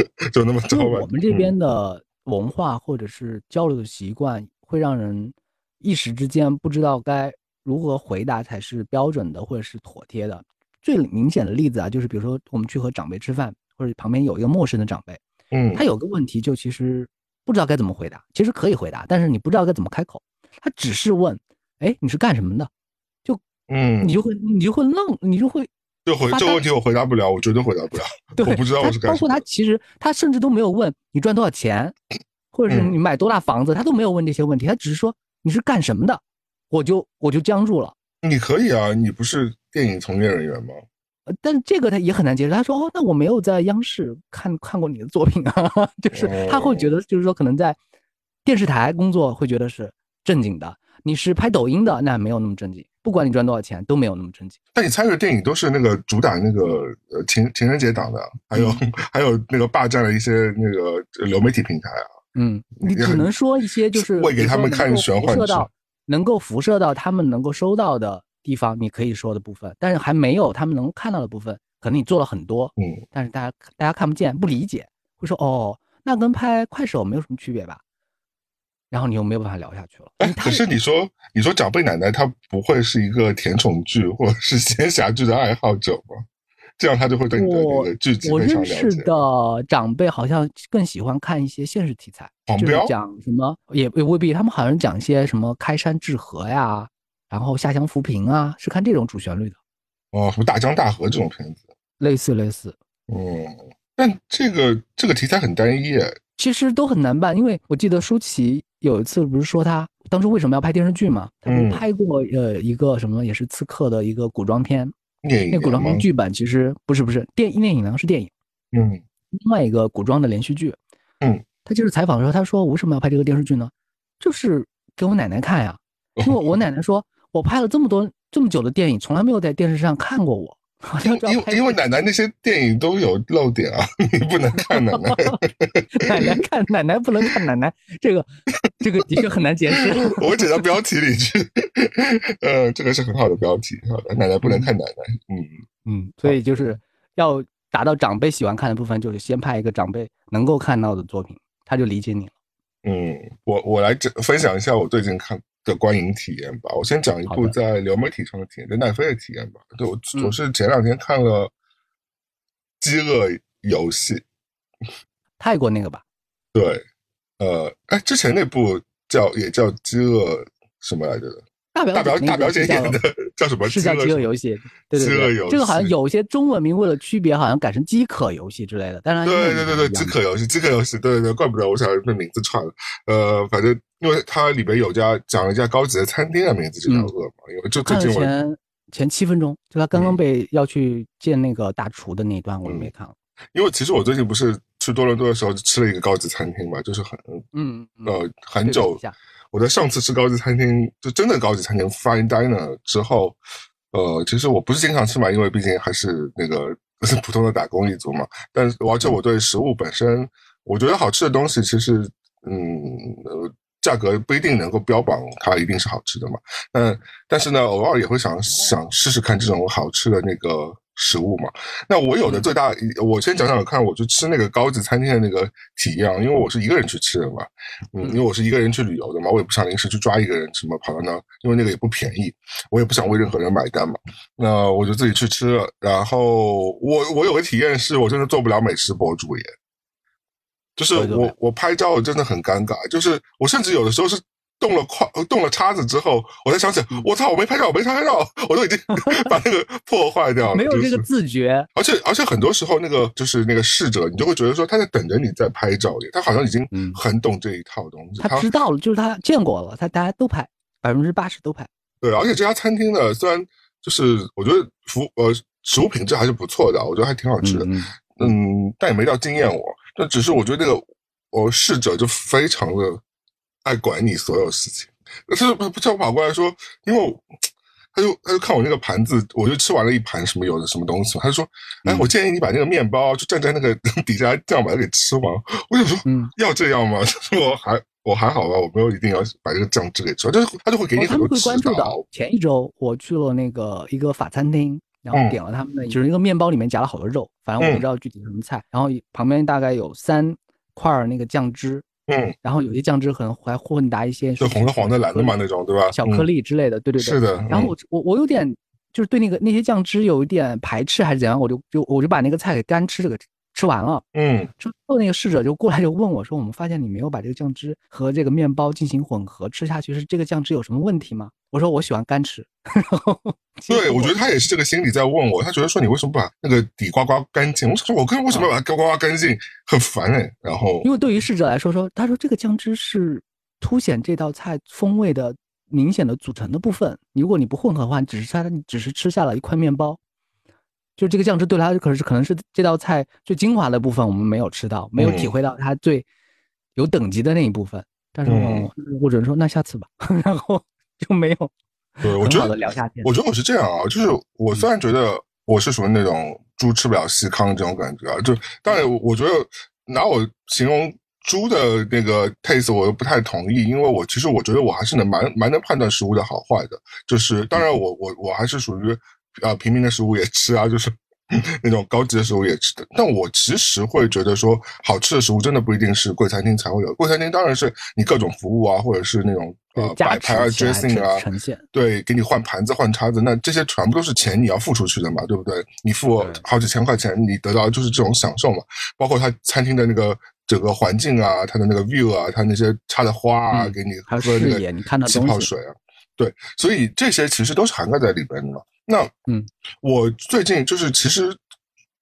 就那么就我们这边的文化或者是交流的习惯，会让人一时之间不知道该如何回答才是标准的或者是妥帖的。最明显的例子啊，就是比如说我们去和长辈吃饭，或者旁边有一个陌生的长辈，嗯，他有个问题就其实不知道该怎么回答，其实可以回答，但是你不知道该怎么开口。他只是问，哎，你是干什么的？就嗯，你就会你就会愣，你就会。就回这个问题我回答不了，我绝对回答不了。对我不知道我是干包括他其实他甚至都没有问你赚多少钱，或者是你买多大房子，他都没有问这些问题，他只是说你是干什么的，我就我就僵住了。你可以啊，你不是电影从业人员吗？呃，但这个他也很难接受。他说哦，那我没有在央视看看过你的作品啊，就是他会觉得就是说可能在电视台工作会觉得是正经的，你是拍抖音的那没有那么正经。不管你赚多少钱都没有那么正经。但你参与的电影都是那个主打那个呃情情人节档的，还有 还有那个霸占了一些那个流媒体平台啊。嗯，你只能说一些就是会给他们看玄幻到能够辐射到他们能够收到的地方，你可以说的部分，但是还没有他们能看到的部分，可能你做了很多，嗯，但是大家大家看不见不理解，会说哦，那跟拍快手没有什么区别吧？然后你又没有办法聊下去了。哎，可是你说，你说长辈奶奶她不会是一个甜宠剧或者是仙侠剧的爱好者吗？这样他就会对你的那个剧情我认识的长辈好像更喜欢看一些现实题材，就是讲什么也也未必，他们好像讲一些什么开山治河呀，然后下乡扶贫啊，是看这种主旋律的。哦，什么大江大河这种片子，类似类似。嗯，但这个这个题材很单一。其实都很难办，因为我记得舒淇。有一次不是说他当初为什么要拍电视剧嘛？他不拍过呃一个什么也是刺客的一个古装片，那古装片剧版其实不是不是电电影呢是电影，嗯，另外一个古装的连续剧，嗯，他就是采访的时候他说为什么要拍这个电视剧呢？就是给我奶奶看呀，因为我奶奶说我拍了这么多这么久的电影，从来没有在电视上看过我，因为因为奶奶那些电影都有漏点啊，你不能看奶奶。奶奶看奶奶不能看奶奶，这个这个的确很难解释。我写到标题里去，呃，这个是很好的标题。好的，奶奶不能看奶奶。嗯嗯，所以就是要达到长辈喜欢看的部分，就是先拍一个长辈能够看到的作品，他就理解你了。嗯，我我来这分享一下我最近看。的观影体验吧，我先讲一部在流媒体上的体验，在奈飞的体验吧。对我，我是前两天看了《饥饿游戏》，泰国那个吧？对，呃，哎，之前那部叫也叫《饥饿》什么来着的？大表大表大表姐演的叫什么？是叫饥饿游戏，对对对，这个好像有些中文名为了区别，好像改成饥渴游戏之类的。当然，对对对对，饥渴游戏，饥渴游戏，对对对，怪不得我想那名字串了。呃，反正因为它里边有家讲了一家高级的餐厅的名字，就叫饿嘛。因为就最近前前七分钟，就他刚刚被要去见那个大厨的那一段，我也没看了。因为其实我最近不是去多伦多的时候吃了一个高级餐厅嘛，就是很嗯呃很久。我在上次吃高级餐厅，就真的高级餐厅 fine diner 之后，呃，其实我不是经常吃嘛，因为毕竟还是那个是 普通的打工一族嘛。但是，而且我对食物本身，我觉得好吃的东西，其实，嗯，呃价格不一定能够标榜它一定是好吃的嘛。但但是呢，偶尔也会想想试试看这种好吃的那个。食物嘛，那我有的最大，我先讲讲看，我去吃那个高级餐厅的那个体验，因为我是一个人去吃的嘛，嗯，因为我是一个人去旅游的嘛，我也不想临时去抓一个人什么跑到那，因为那个也不便宜，我也不想为任何人买单嘛，那我就自己去吃了。然后我我有个体验是，我真的做不了美食博主耶，就是我我拍照真的很尴尬，就是我甚至有的时候是。动了筷，动了叉子之后，我才想起，我操，我没拍照，我没拍照，我都已经 把那个破坏掉了，没有这个自觉。而且而且很多时候，那个就是那个侍者，你就会觉得说他在等着你在拍照耶，他好像已经很懂这一套东西，他知道了，就是他见过了，他大家都拍，百分之八十都拍。对，而且这家餐厅呢，虽然就是我觉得服呃食物品质还是不错的，我觉得还挺好吃的，嗯，但也没到惊艳我。但只是我觉得那个我侍者就非常的。爱管你所有事情，他就不不叫我跑过来说，因为我他就他就看我那个盘子，我就吃完了一盘什么有的什么东西，他就说，哎，我建议你把那个面包就站在那个底下这样把它给吃完。我就说，嗯，要这样吗？他说我还我还好吧，我没有一定要把这个酱汁给吃完，就是他就会给你很多指导。前一周我去了那个一个法餐厅，然后点了他们的，就是一个面包里面夹了好多肉，反正我不知道具体什么菜，然后旁边大概有三块那个酱汁。嗯，然后有些酱汁可能还混搭一些，就红的、黄的、蓝的嘛那种，对吧？小颗粒之类的，对对对，是的。然后我我我有点就是对那个那些酱汁有一点排斥还是怎样，我就就我就把那个菜给干吃这个吃完了。嗯，之后那个侍者就过来就问我说：“我们发现你没有把这个酱汁和这个面包进行混合吃下去，是这个酱汁有什么问题吗？”我说我喜欢干吃，对我觉得他也是这个心理在问我，他觉得说你为什么不把那个底刮刮干净？我说我跟为什么要把它刮刮干净？很烦哎。然后因为对于侍者来说，说他说这个酱汁是凸显这道菜风味的明显的组成的部分。如果你不混合的话，只是他只是吃下了一块面包，就这个酱汁对他可是可能是这道菜最精华的部分，我们没有吃到，没有体会到它最有等级的那一部分。但是我我只能说那下次吧，然后。就没有，对我觉得聊下天，我觉得我是这样啊，就是我虽然觉得我是属于那种猪吃不了细糠这种感觉啊，就当然我觉得拿我形容猪的那个 taste 我又不太同意，因为我其实我觉得我还是能蛮蛮能判断食物的好坏的，就是当然我我我还是属于啊平民的食物也吃啊，就是。那种高级的食物也吃的，但我其实会觉得说，好吃的食物真的不一定是贵餐厅才会有。贵餐厅当然是你各种服务啊，或者是那种呃摆盘啊、dressing 啊，呈现对，给你换盘子、换叉子，那这些全部都是钱你要付出去的嘛，对不对？你付好几千块钱，你得到就是这种享受嘛。包括他餐厅的那个整个环境啊，它的那个 view 啊，它那些插的花啊，给你喝那个气泡水啊，对，所以这些其实都是涵盖在里边的。嘛。那嗯，我最近就是其实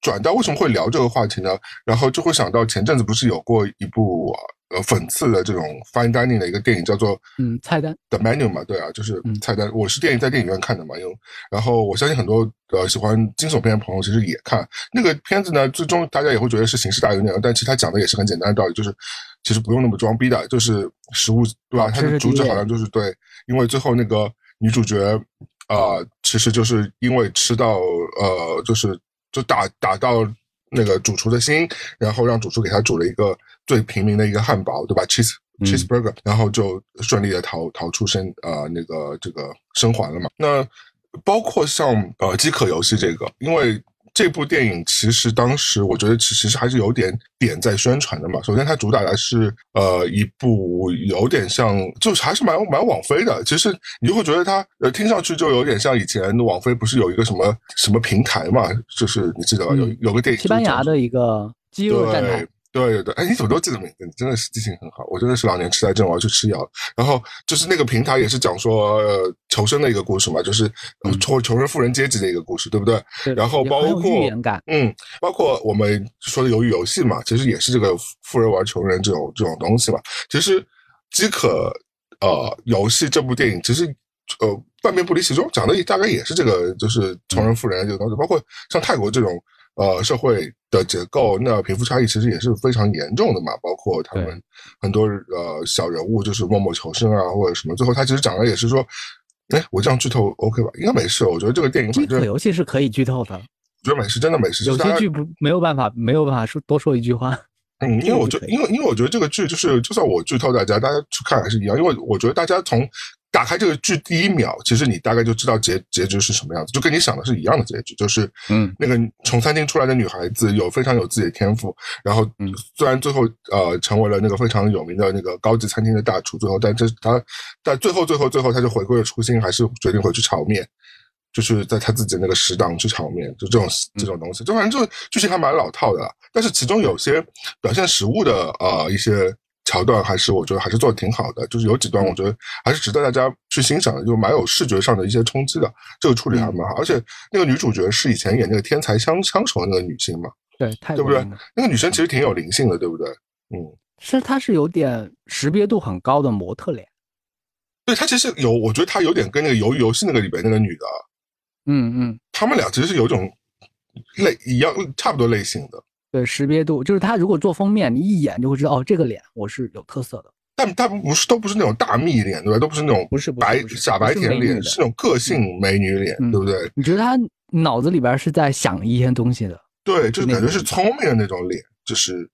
转到为什么会聊这个话题呢？然后就会想到前阵子不是有过一部呃讽刺的这种 fine dining 的一个电影，叫做嗯菜单 The Menu 嘛，对啊，就是菜单。我是电影在电影院看的嘛，因为然后我相信很多呃喜欢惊悚片的朋友其实也看那个片子呢。最终大家也会觉得是形式大于内容，但其实他讲的也是很简单的道理，就是其实不用那么装逼的，就是食物对吧？它的主旨好像就是对，因为最后那个女主角。啊，其实就是因为吃到呃，就是就打打到那个主厨的心，然后让主厨给他煮了一个最平民的一个汉堡，对吧？cheese cheeseburger，然后就顺利的逃逃出生呃那个这个生还了嘛。那包括像呃饥渴游戏这个，因为。这部电影其实当时我觉得其实还是有点点在宣传的嘛。首先，它主打的是呃一部有点像，就是还是蛮蛮网飞的。其实你就会觉得它呃听上去就有点像以前网飞不是有一个什么什么平台嘛？就是你记得吧？有有个电影，西班牙的一个饥饿站台。对对对，哎，你怎么都记得名字？你真的是记性很好。我真的是老年痴呆症，我要去吃药。然后就是那个平台也是讲说求生的一个故事嘛，就是穷穷人富人阶级的一个故事，对不对？然后包括嗯，包括我们说的鱿鱼游戏嘛，其实也是这个富人玩穷人这种这种东西嘛。其实饥渴呃游戏这部电影其实呃半边不离其中，讲的大概也是这个就是穷人富人这个东西，包括像泰国这种。呃，社会的结构，那贫富差异其实也是非常严重的嘛。包括他们很多呃小人物就是默默求生啊，或者什么。最后他其实讲的也是说，哎，我这样剧透 OK 吧？应该没事。我觉得这个电影，饥渴游戏是可以剧透的。我觉得没事，真的没事。有些剧不没有办法，没有办法说多说一句话。嗯，因为我觉得，因为因为我觉得这个剧就是，就算我剧透大家，大家去看还是一样。因为我觉得大家从。打开这个剧第一秒，其实你大概就知道结结局是什么样子，就跟你想的是一样的结局，就是嗯，那个从餐厅出来的女孩子有非常有自己的天赋，然后嗯，虽然最后呃成为了那个非常有名的那个高级餐厅的大厨，最后但这她但最后最后最后他就回归了初心，还是决定回去炒面，就是在他自己那个食堂去炒面，就这种这种东西，就反正就剧情还蛮老套的，但是其中有些表现食物的呃一些。桥段还是我觉得还是做的挺好的，就是有几段我觉得还是值得大家去欣赏的，就蛮有视觉上的一些冲击的。这个处理还蛮好，而且那个女主角是以前演那个天才枪枪手那个女星嘛，对，对不对？那个女生其实挺有灵性的，对不对？嗯，是她是有点识别度很高的模特脸，对她其实有，我觉得她有点跟那个鱿鱼游戏那个里边那个女的，嗯嗯，他们俩其实是有种类一样差不多类型的。对识别度，就是他如果做封面，你一眼就会知道哦，这个脸我是有特色的。但大部分不是都不是那种大蜜脸，对吧？都不是那种不是白傻白甜脸，是那种个性美女脸，对不对？你觉得他脑子里边是在想一些东西的？对，就是感觉是聪明的那种脸。就是，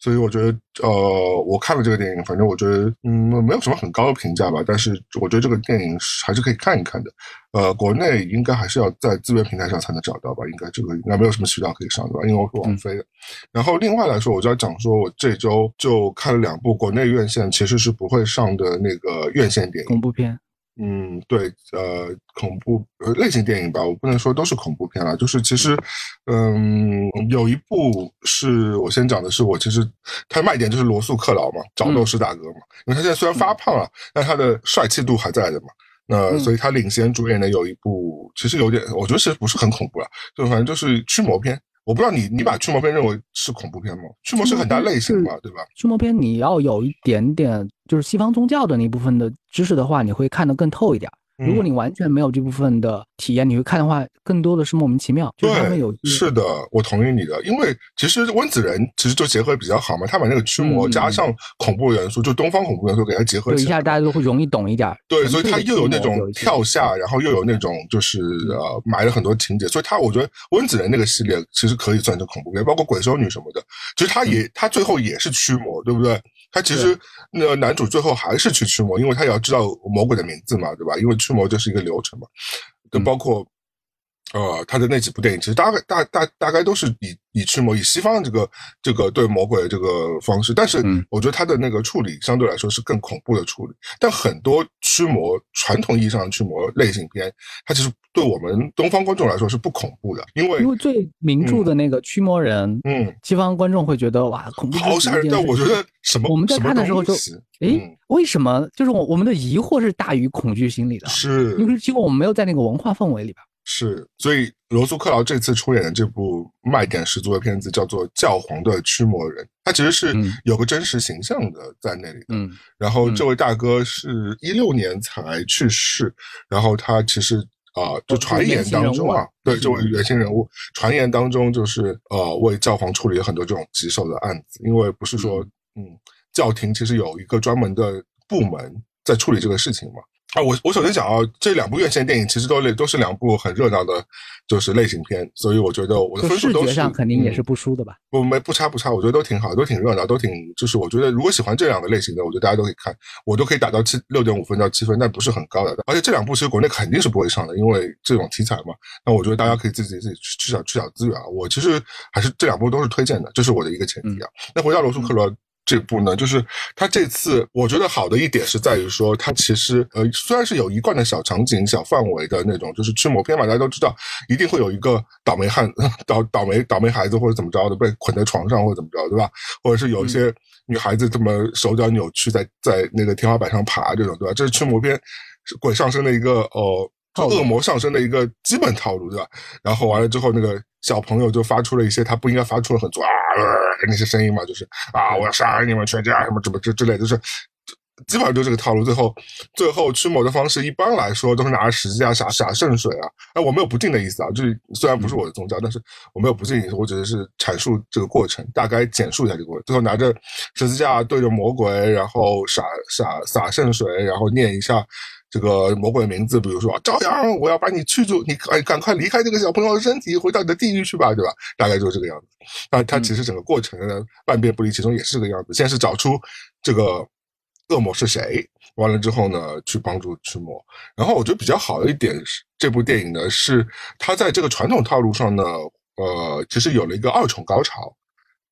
所以我觉得，呃，我看了这个电影，反正我觉得，嗯，没有什么很高的评价吧。但是我觉得这个电影还是可以看一看的。呃，国内应该还是要在资源平台上才能找到吧？应该这个应该没有什么渠道可以上，对吧？因为我是网飞的。然后另外来说，我就要讲说，我这周就看了两部国内院线其实是不会上的那个院线电影，恐怖片。嗯，对，呃，恐怖呃类型电影吧，我不能说都是恐怖片了，就是其实，嗯，有一部是我先讲的是我其实他卖点就是罗素克劳嘛，找斗士大哥嘛，因为他现在虽然发胖了，但他的帅气度还在的嘛，那所以他领衔主演的有一部其实有点，我觉得其实不是很恐怖了，就反正就是驱魔片。我不知道你你把驱魔片认为是恐怖片吗？驱魔是很大类型嘛，对吧？驱魔片你要有一点点就是西方宗教的那部分的知识的话，你会看得更透一点。如果你完全没有这部分的体验，你会看的话，更多的是莫名其妙。对，有是的，我同意你的，因为其实温子仁其实就结合比较好嘛，他把那个驱魔加上恐怖元素，就东方恐怖元素给它结合起来，一下大家都会容易懂一点。对，所以他又有那种跳下，然后又有那种就是呃埋了很多情节，所以他我觉得温子仁那个系列其实可以算成恐怖片，包括鬼修女什么的，其实他也他最后也是驱魔，对不对？他其实那男主最后还是去驱魔，因为他也要知道魔鬼的名字嘛，对吧？因为驱魔就是一个流程嘛，就包括。呃，他的那几部电影其实大概大大大概都是以以驱魔以西方的这个这个对魔鬼的这个方式，但是我觉得他的那个处理相对来说是更恐怖的处理。但很多驱魔传统意义上的驱魔类型片，它其实对我们东方观众来说是不恐怖的，因为因为最名著的那个驱魔人，嗯，西方观众会觉得哇恐怖好吓人。但我觉得什么我们在看的时候就诶，为什么就是我我们的疑惑是大于恐惧心理的？是因为结果我们没有在那个文化氛围里边。是，所以罗素克劳这次出演的这部卖点十足的片子叫做《教皇的驱魔人》，他其实是有个真实形象的在那里的。嗯，然后这位大哥是一六年才去世，然后他其实啊，就传言当中啊，对这位原型人物，传言当中就是呃，为教皇处理了很多这种棘手的案子，因为不是说嗯，教廷其实有一个专门的部门在处理这个事情嘛。啊，我我首先讲啊，这两部院线电影其实都类都是两部很热闹的，就是类型片，所以我觉得我的分数都是视觉上肯定也是不输的吧？不没不差不差，我觉得都挺好，都挺热闹，都挺就是我觉得如果喜欢这两个类型的，我觉得大家都可以看，我都可以打到七六点五分到七分，但不是很高的。而且这两部其实国内肯定是不会上的，因为这种题材嘛。那我觉得大家可以自己自己去去找去找资源啊。我其实还是这两部都是推荐的，这是我的一个前提啊。那回到罗素克罗。这部呢，就是他这次我觉得好的一点是在于说，他其实呃虽然是有一贯的小场景、小范围的那种，就是驱魔片嘛，大家都知道一定会有一个倒霉汉、倒倒霉倒霉孩子或者怎么着的被捆在床上或者怎么着，对吧？或者是有一些女孩子这么手脚扭曲在在那个天花板上爬这种，对吧？这是驱魔片鬼上身的一个呃恶魔上身的一个基本套路，对吧？然后完了之后，那个小朋友就发出了一些他不应该发出的很多啊。那些声音嘛，就是啊，我要杀你们全家，什么什么之之类，就是基本上就这个套路。最后，最后驱魔的方式，一般来说都是拿着十字架洒洒圣水啊。哎，我没有不敬的意思啊，就是虽然不是我的宗教，但是我没有不敬意思，我只是阐述这个过程，大概简述一下这个过程。最后拿着十字架对着魔鬼，然后洒洒洒圣水，然后念一下。这个魔鬼的名字，比如说朝阳，我要把你驱逐，你快赶快离开这个小朋友的身体，回到你的地狱去吧，对吧？大概就是这个样子。那他其实整个过程呢，万变不离其中，也是这个样子。先是找出这个恶魔是谁，完了之后呢，去帮助驱魔。然后我觉得比较好的一点是，这部电影呢，是它在这个传统套路上呢，呃，其实有了一个二重高潮。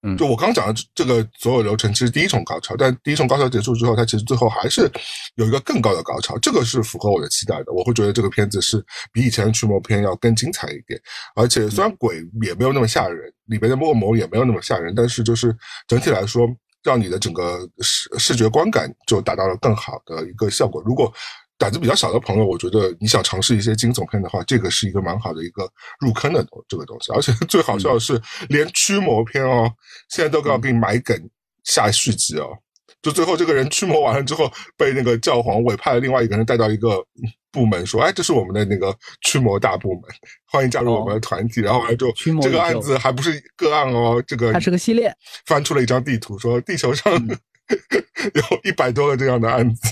嗯，就我刚讲的这个所有流程，其实第一重高潮，但第一重高潮结束之后，它其实最后还是有一个更高的高潮，这个是符合我的期待的。我会觉得这个片子是比以前的驱魔片要更精彩一点，而且虽然鬼也没有那么吓人，里边的恶魔也没有那么吓人，但是就是整体来说，让你的整个视视觉观感就达到了更好的一个效果。如果胆子比较小的朋友，我觉得你想尝试一些惊悚片的话，这个是一个蛮好的一个入坑的东这个东西。而且最好笑的是，连驱魔片哦，现在都要给你埋梗下续集哦。就最后这个人驱魔完了之后，被那个教皇委派了另外一个人带到一个部门，说：“哎，这是我们的那个驱魔大部门，欢迎加入我们的团体。”然后完了之后，这个案子还不是个案哦，这个它是个系列，翻出了一张地图，说地球上。有一百多个这样的案子，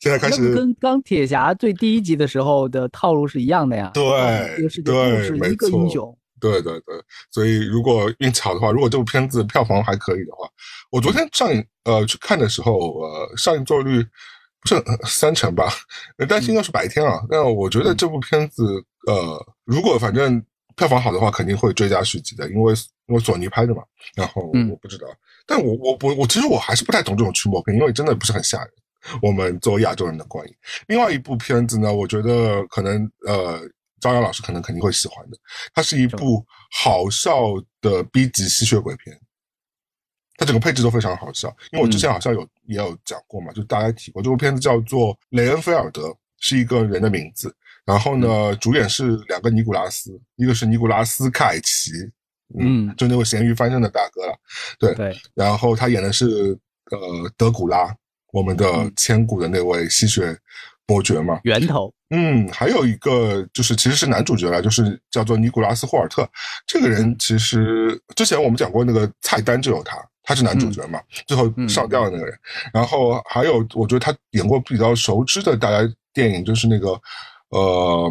现在开始跟钢铁侠最第一集的时候的套路是一样的呀。对，对，一个英雄。对对对，所以如果运气好的话，如果这部片子票房还可以的话，我昨天上映呃去看的时候，呃上映座率不是三成吧？担心又是白天啊。但我觉得这部片子呃，如果反正票房好的话，肯定会追加续集的，因为因为索尼拍的嘛。然后我不知道。但我我我我其实我还是不太懂这种驱魔片，因为真的不是很吓人。我们作为亚洲人的观影，另外一部片子呢，我觉得可能呃，朝阳老师可能肯定会喜欢的。它是一部好笑的 B 级吸血鬼片，它整个配置都非常好笑。因为我之前好像有也有讲过嘛，就大家提过这部片子叫做雷恩菲尔德，是一个人的名字。然后呢，主演是两个尼古拉斯，一个是尼古拉斯凯奇。嗯，就那位咸鱼翻身的大哥了，对对。然后他演的是呃德古拉，我们的千古的那位吸血伯爵嘛，源头。嗯，还有一个就是其实是男主角了，就是叫做尼古拉斯霍尔特。这个人其实之前我们讲过那个菜单就有他，他是男主角嘛，最后上吊的那个人。然后还有我觉得他演过比较熟知的大家电影就是那个。呃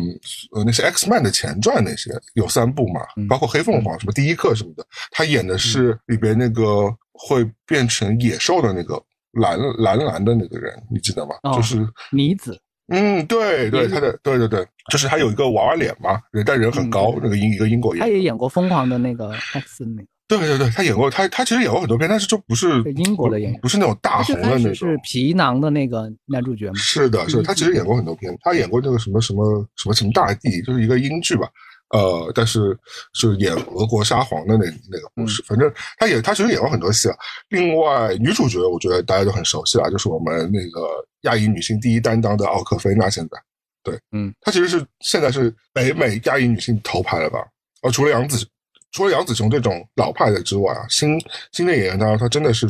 呃，那些 X Man 的前传那些有三部嘛，包括黑凤凰什么第一课什么的，他演的是里边那个会变成野兽的那个蓝蓝蓝的那个人，你记得吗？就是妮子。嗯，对对，他的对对对，就是他有一个娃娃脸嘛，人但人很高，那个英一个英国演他也演过疯狂的那个 X 那个。对对对，他演过，他他其实演过很多片，但是就不是英国的演员，不是那种大红的那种。是皮囊的那个男主角吗？是的，是的，他其实演过很多片，他演过那个什么什么什么什么大帝，就是一个英剧吧，呃，但是是演俄国沙皇的那那个故事。反正他演他其实演过很多戏啊。另外女主角，我觉得大家都很熟悉了，就是我们那个亚裔女性第一担当的奥克菲娜。现在，对，嗯，她其实是现在是北美亚裔女性头牌了吧？哦，除了杨紫。除了杨紫琼这种老派的之外啊，新新的演员当然他真的是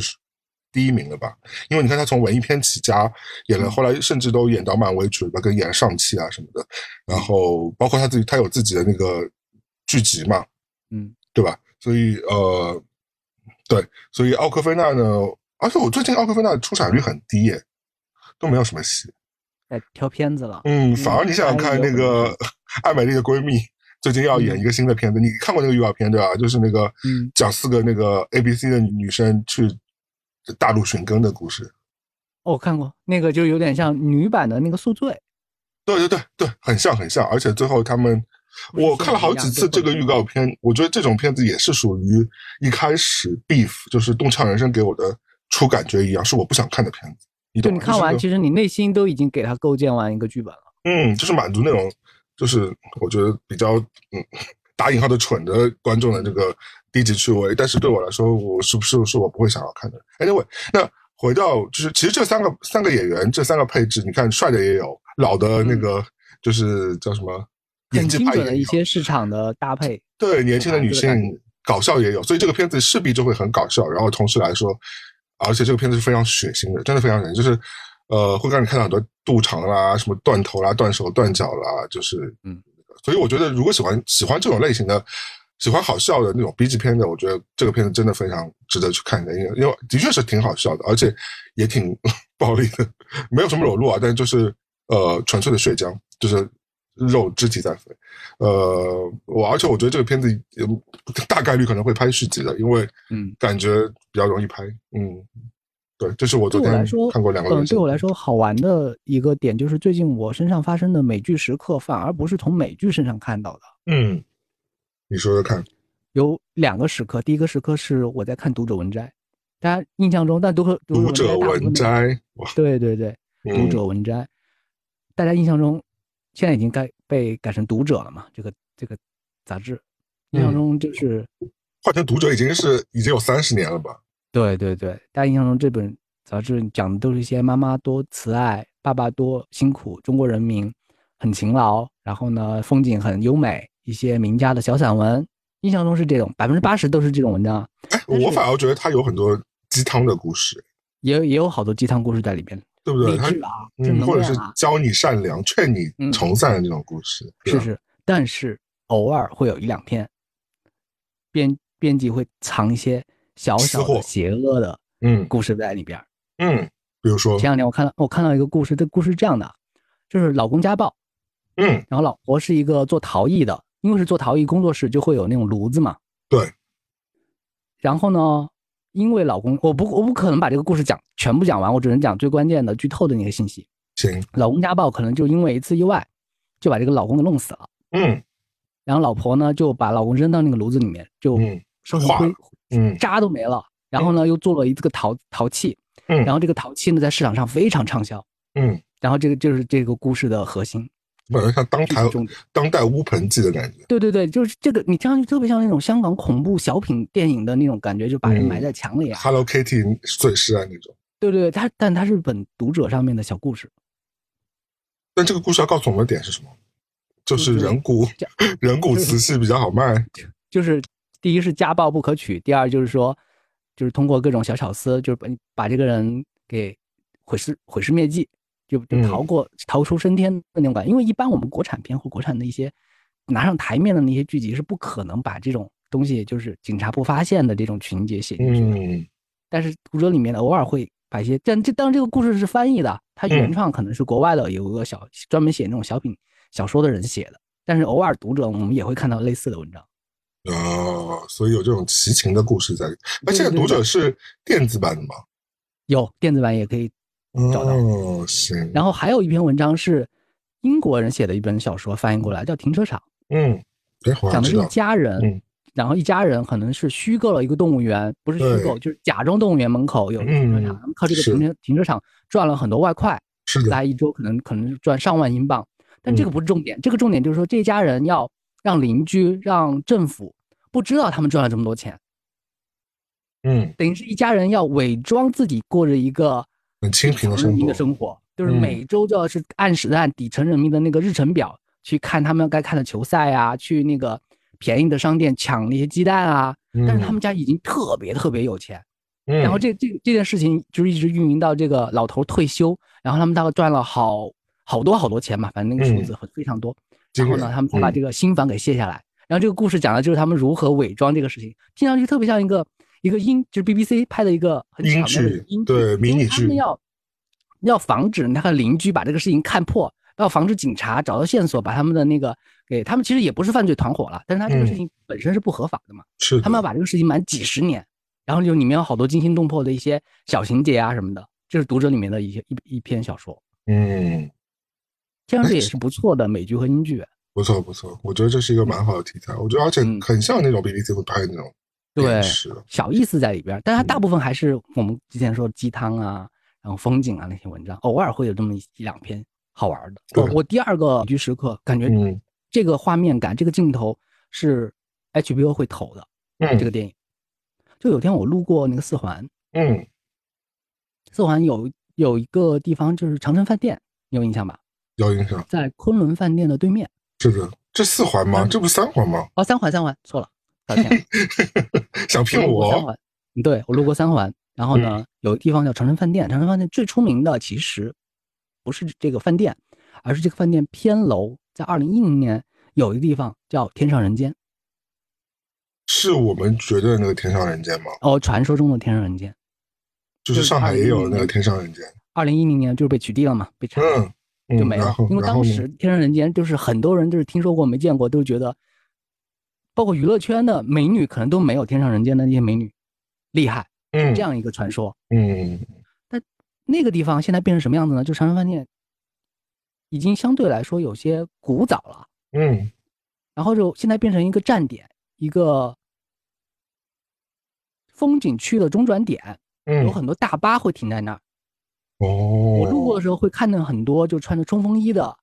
第一名了吧？因为你看他从文艺片起家，演了后来甚至都演到漫威去了，跟演上汽啊什么的，然后包括他自己，他有自己的那个剧集嘛，嗯，对吧？所以呃，对，所以奥克菲娜呢，而且我最近奥克菲娜出场率很低耶，都没有什么戏。哎挑片子了。嗯，反而你想想看，那个爱美丽的闺蜜最近要演一个新的片子，你看过那个预告片对吧？就是那个讲四个那个 A B C 的女生去大陆寻根的故事。哦，看过那个，就有点像女版的那个《宿醉》。对对对对，很像很像，而且最后他们，我看了好几次这个预告片，我觉得这种片子也是属于一开始 beef，就是《动唱人生》给我的初感觉一样，是我不想看的片子。你懂？你看完，其实你内心都已经给他构建完一个剧本了。嗯，就是满足那种，就是我觉得比较嗯打引号的蠢的观众的这个低级趣味。但是对我来说，我是不是是我不会想要看的？Anyway，那。回到就是，其实这三个三个演员，这三个配置，你看帅的也有，老的那个就是叫什么，很精准的一些市场的搭配。对，年轻的女性搞笑也有，所以这个片子势必就会很搞笑。然后同时来说，而且这个片子是非常血腥的，真的非常人，就是呃，会让你看到很多肚肠啦、什么断头啦、断手断脚啦，就是嗯，所以我觉得如果喜欢喜欢这种类型的。喜欢好笑的那种 B 级片的，我觉得这个片子真的非常值得去看的，因为因为的确是挺好笑的，而且也挺 暴力的，没有什么裸露啊，但是就是呃纯粹的血浆，就是肉肢体在飞，呃，我而且我觉得这个片子大概率可能会拍续集的，因为嗯。感觉比较容易拍，嗯，对，这是我昨天看过两个。嗯，对我来说好玩的一个点就是最近我身上发生的美剧时刻，反而不是从美剧身上看到的，嗯。你说说看，有两个时刻。第一个时刻是我在看《读者文摘》，大家印象中，但读者读者文摘，对对对，《读者文摘》，大家印象中现在已经改被改成《读者》了嘛？这个这个杂志，印象中就是换成《读者》已经是已经有三十年了吧？对对对，大家印象中这本杂志讲的都是一些妈妈多慈爱，爸爸多辛苦，中国人民很勤劳，然后呢，风景很优美。一些名家的小散文，印象中是这种，百分之八十都是这种文章。哎，我反而觉得它有很多鸡汤的故事，也也有好多鸡汤故事在里边，对不对？励志啊，嗯，或者是教你善良、劝你从善的这种故事，是是。但是偶尔会有一两篇，编编辑会藏一些小小的邪恶的嗯故事在里边，嗯，比如说前两天我看到我看到一个故事，这故事是这样的，就是老公家暴，嗯，然后老婆是一个做陶艺的。因为是做陶艺工作室，就会有那种炉子嘛。对。然后呢，因为老公，我不，我不可能把这个故事讲全部讲完，我只能讲最关键的、剧透的那个信息。行。老公家暴，可能就因为一次意外，就把这个老公给弄死了。嗯。然后老婆呢，就把老公扔到那个炉子里面，就烧成灰，嗯，渣都没了。然后呢，又做了一个陶陶器。嗯。然后这个陶器呢，在市场上非常畅销。嗯。然后这个就是这个故事的核心。本来像当台当代乌盆记的感觉。对对对，就是这个，你听上去特别像那种香港恐怖小品电影的那种感觉，就把人埋在墙里啊。Hello Kitty 碎尸啊那种。对对对，它但它是本读者上面的小故事。但这个故事要告诉我们的点是什么？就是人骨人骨瓷器比较好卖。就是第一是家暴不可取，第二就是说，就是通过各种小巧思，就是把把这个人给毁尸毁尸灭迹。就就逃过逃出升天的那种感觉，因为一般我们国产片或国产的一些拿上台面的那些剧集是不可能把这种东西，就是警察不发现的这种情节写进去的。嗯，但是读者里面偶尔会把一些，但这当然这个故事是翻译的，它原创可能是国外的有个小专门写那种小品小说的人写的，但是偶尔读者我们也会看到类似的文章。哦，所以有这种奇情的故事在。那现在读者是电子版的吗？有电子版也可以。找到哦行，然后还有一篇文章是英国人写的一本小说翻译过来，叫《停车场》。嗯，讲的是一家人，然后一家人可能是虚构了一个动物园，不是虚构，就是假装动物园门口有个停车场，靠这个停车停车场赚了很多外快，是的，来一周可能可能赚上万英镑。但这个不是重点，这个重点就是说这家人要让邻居、让政府不知道他们赚了这么多钱。嗯，等于是一家人要伪装自己过着一个。很清贫的生活，的生活就是每周就要是按时按底层人民的那个日程表去看他们该看的球赛啊，去那个便宜的商店抢那些鸡蛋啊。但是他们家已经特别特别有钱，然后这这这件事情就是一直运营到这个老头退休，然后他们大概赚了好好多好多钱嘛，反正那个数字很非常多。然后呢，他们才把这个新房给卸下来。然后这个故事讲的就是他们如何伪装这个事情，听上去特别像一个。一个英就是 BBC 拍的一个很英剧，对迷你剧，他们要要防止他的邻居把这个事情看破，要防止警察找到线索，把他们的那个给他们其实也不是犯罪团伙了，但是他这个事情本身是不合法的嘛，是他们要把这个事情瞒几十年，然后就里面有好多惊心动魄的一些小情节啊什么的，这是读者里面的一些一一篇小说。嗯，这样子也是不错的美剧和英剧。不错不错，我觉得这是一个蛮好的题材。我觉得而且很像那种 BBC 会拍的那种对小意思在里边，但它大部分还是我们之前说鸡汤啊，然后风景啊那些文章，偶尔会有这么一两篇好玩的。我我第二个剧时刻感觉这个画面感，这个镜头是 HBO 会投的。嗯，这个电影就有天我路过那个四环，嗯，四环有有一个地方就是长城饭店，你有印象吧？有印象，在昆仑饭店的对面。是的，这四环吗？这不是三环吗？哦，三环，三环，错了，抱歉。想骗我？三环，对我路过三环，然后呢，有个地方叫长城饭店。长城饭店最出名的其实不是这个饭店，而是这个饭店偏楼，在二零一零年有一个地方叫天上人间。是我们觉得那个天上人间吗？哦，传说中的天上人间，就是上海也有那个天上人间。二零一零年就是被取缔了嘛，被拆了。就没了，因为当时《天上人间》就是很多人就是听说过没见过，都觉得，包括娱乐圈的美女可能都没有《天上人间》的那些美女厉害，嗯，这样一个传说，嗯，但那个地方现在变成什么样子呢？就长城饭店已经相对来说有些古早了，嗯，然后就现在变成一个站点，一个风景区的中转点，嗯，有很多大巴会停在那儿。哦，我路过的时候会看到很多就穿着冲锋衣的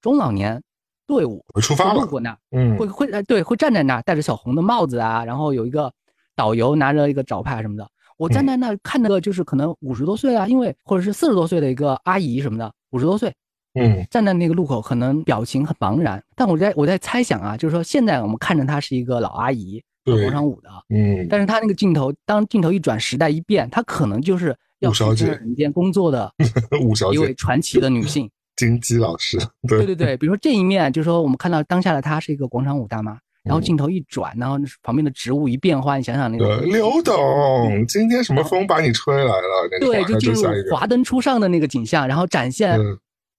中老年队伍出发路过那儿，嗯，会会哎对，会站在那儿戴着小红的帽子啊，然后有一个导游拿着一个招牌什么的。我站在那儿看那个就是可能五十多岁啊，因为或者是四十多岁的一个阿姨什么的，五十多岁，嗯，站在那个路口可能表情很茫然。但我在我在猜想啊，就是说现在我们看着她是一个老阿姨跳广场舞的，嗯，但是她那个镜头当镜头一转，时代一变，她可能就是。要小姐人间工作的 五小姐，一位传奇的女性，金鸡老师。对对对，比如说这一面，就是说我们看到当下的她是一个广场舞大妈，然后镜头一转，然后旁边的植物一变化，你想想那个刘董，今天什么风把你吹来了？对，就进入华灯初上的那个景象，然后展现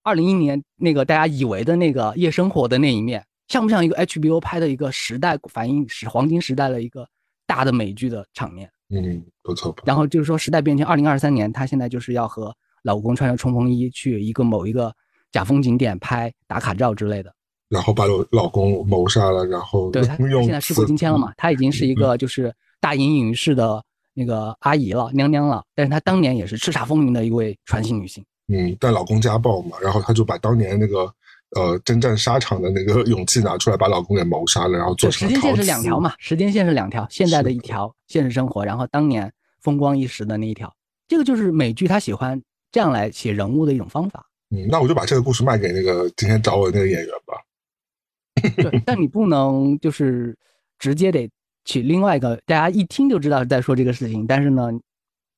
二零一年那个大家以为的那个夜生活的那一面，像不像一个 HBO 拍的一个时代反映时黄金时代的一个大的美剧的场面？嗯，不错。然后就是说，时代变迁，二零二三年，她现在就是要和老公穿着冲锋衣去一个某一个假风景点拍打卡照之类的，然后把老老公谋杀了，然后对，她现在事过境迁了嘛，她已经是一个就是大隐隐于市的那个阿姨了，娘娘了。但是她当年也是叱咤风云的一位传奇女性。嗯，但老公家暴嘛，然后她就把当年那个。呃，征战沙场的那个 勇气拿出来，把老公给谋杀了，然后做成时间线是两条嘛？时间线是两条，现在的一条现实生活，然后当年风光一时的那一条，这个就是美剧他喜欢这样来写人物的一种方法。嗯，那我就把这个故事卖给那个今天找我的那个演员吧。对，但你不能就是直接得取另外一个，大家一听就知道是在说这个事情，但是呢，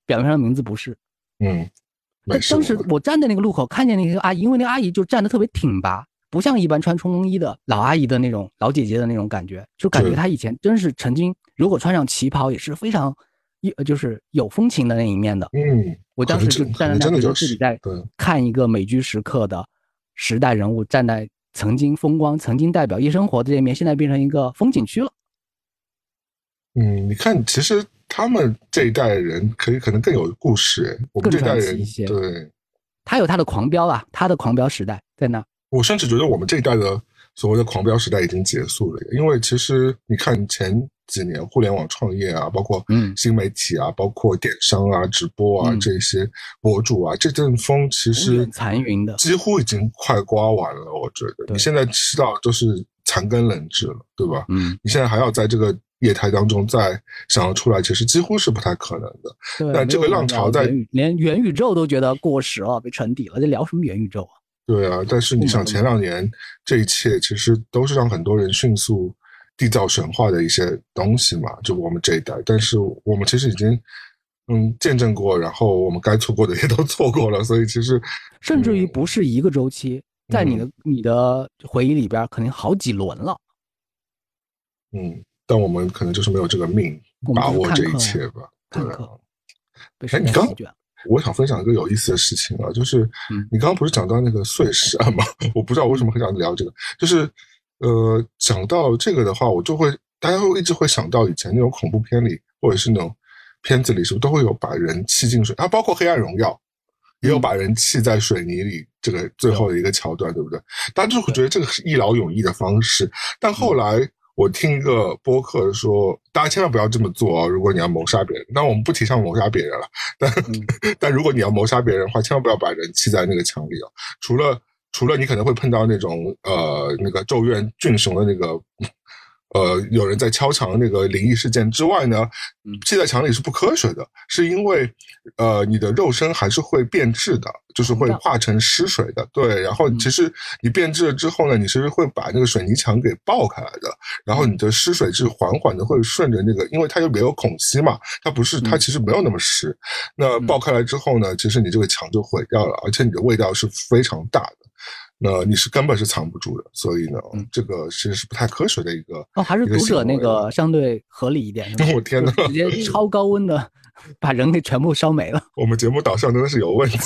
表面上的名字不是。嗯。当时我站在那个路口，看见那个阿姨，因为那个阿姨就站得特别挺拔，不像一般穿冲锋衣的老阿姨的那种老姐姐的那种感觉，就感觉她以前真是曾经，如果穿上旗袍也是非常有就是有风情的那一面的。嗯，我当时就站在那，觉得自己在看一个美居时刻的时代人物，站在曾经风光、曾经代表夜生活的这一面，现在变成一个风景区了。嗯，你看，其实。他们这一代人可以可能更有故事，我们这代人对，他有他的狂飙啊，他的狂飙时代在那。我甚至觉得我们这一代的所谓的狂飙时代已经结束了，因为其实你看前几年互联网创业啊，包括嗯新媒体啊，包括电商啊、直播啊这些博主啊，这阵风其实残云的几乎已经快刮完了。我觉得你现在吃到都是残羹冷炙了，对吧？嗯，你现在还要在这个。业态当中再想要出来，其实几乎是不太可能的。但这个浪潮在连元宇宙都觉得过时了，被沉底了，这聊什么元宇宙啊？对啊，但是你想，前两年这一切其实都是让很多人迅速缔造神话的一些东西嘛，就我们这一代。但是我们其实已经嗯见证过，然后我们该错过的也都错过了，所以其实甚至于不是一个周期，在你的你的回忆里边，肯定好几轮了。嗯。但我们可能就是没有这个命把握这一切吧。看客，哎，你刚我想分享一个有意思的事情啊，就是你刚刚不是讲到那个碎石案吗？我不知道为什么很想聊这个，就是呃，讲到这个的话，我就会大家会一直会想到以前那种恐怖片里，或者是那种片子里，是不是都会有把人砌进水？啊，包括《黑暗荣耀》也有把人砌在水泥里这个最后的一个桥段，对不对？大家就会觉得这个是一劳永逸的方式，但后来。我听一个播客说，大家千万不要这么做哦。如果你要谋杀别人，那我们不提倡谋杀别人了。但 但如果你要谋杀别人的话，千万不要把人砌在那个墙里啊。除了除了你可能会碰到那种呃那个咒怨俊雄的那个。呃，有人在敲墙那个灵异事件之外呢，砌在墙里是不科学的，是因为呃，你的肉身还是会变质的，就是会化成湿水的。对，然后其实你变质了之后呢，你是会把那个水泥墙给爆开来的，然后你的湿水是缓缓的会顺着那个，因为它又没有孔隙嘛，它不是它其实没有那么湿。那爆开来之后呢，其实你这个墙就毁掉了，而且你的味道是非常大的。那你是根本是藏不住的，所以呢，这个其实是不太科学的一个哦，还是读者那个相对合理一点。我天哪，直接超高温的把人给全部烧没了。我们节目导向真的是有问题，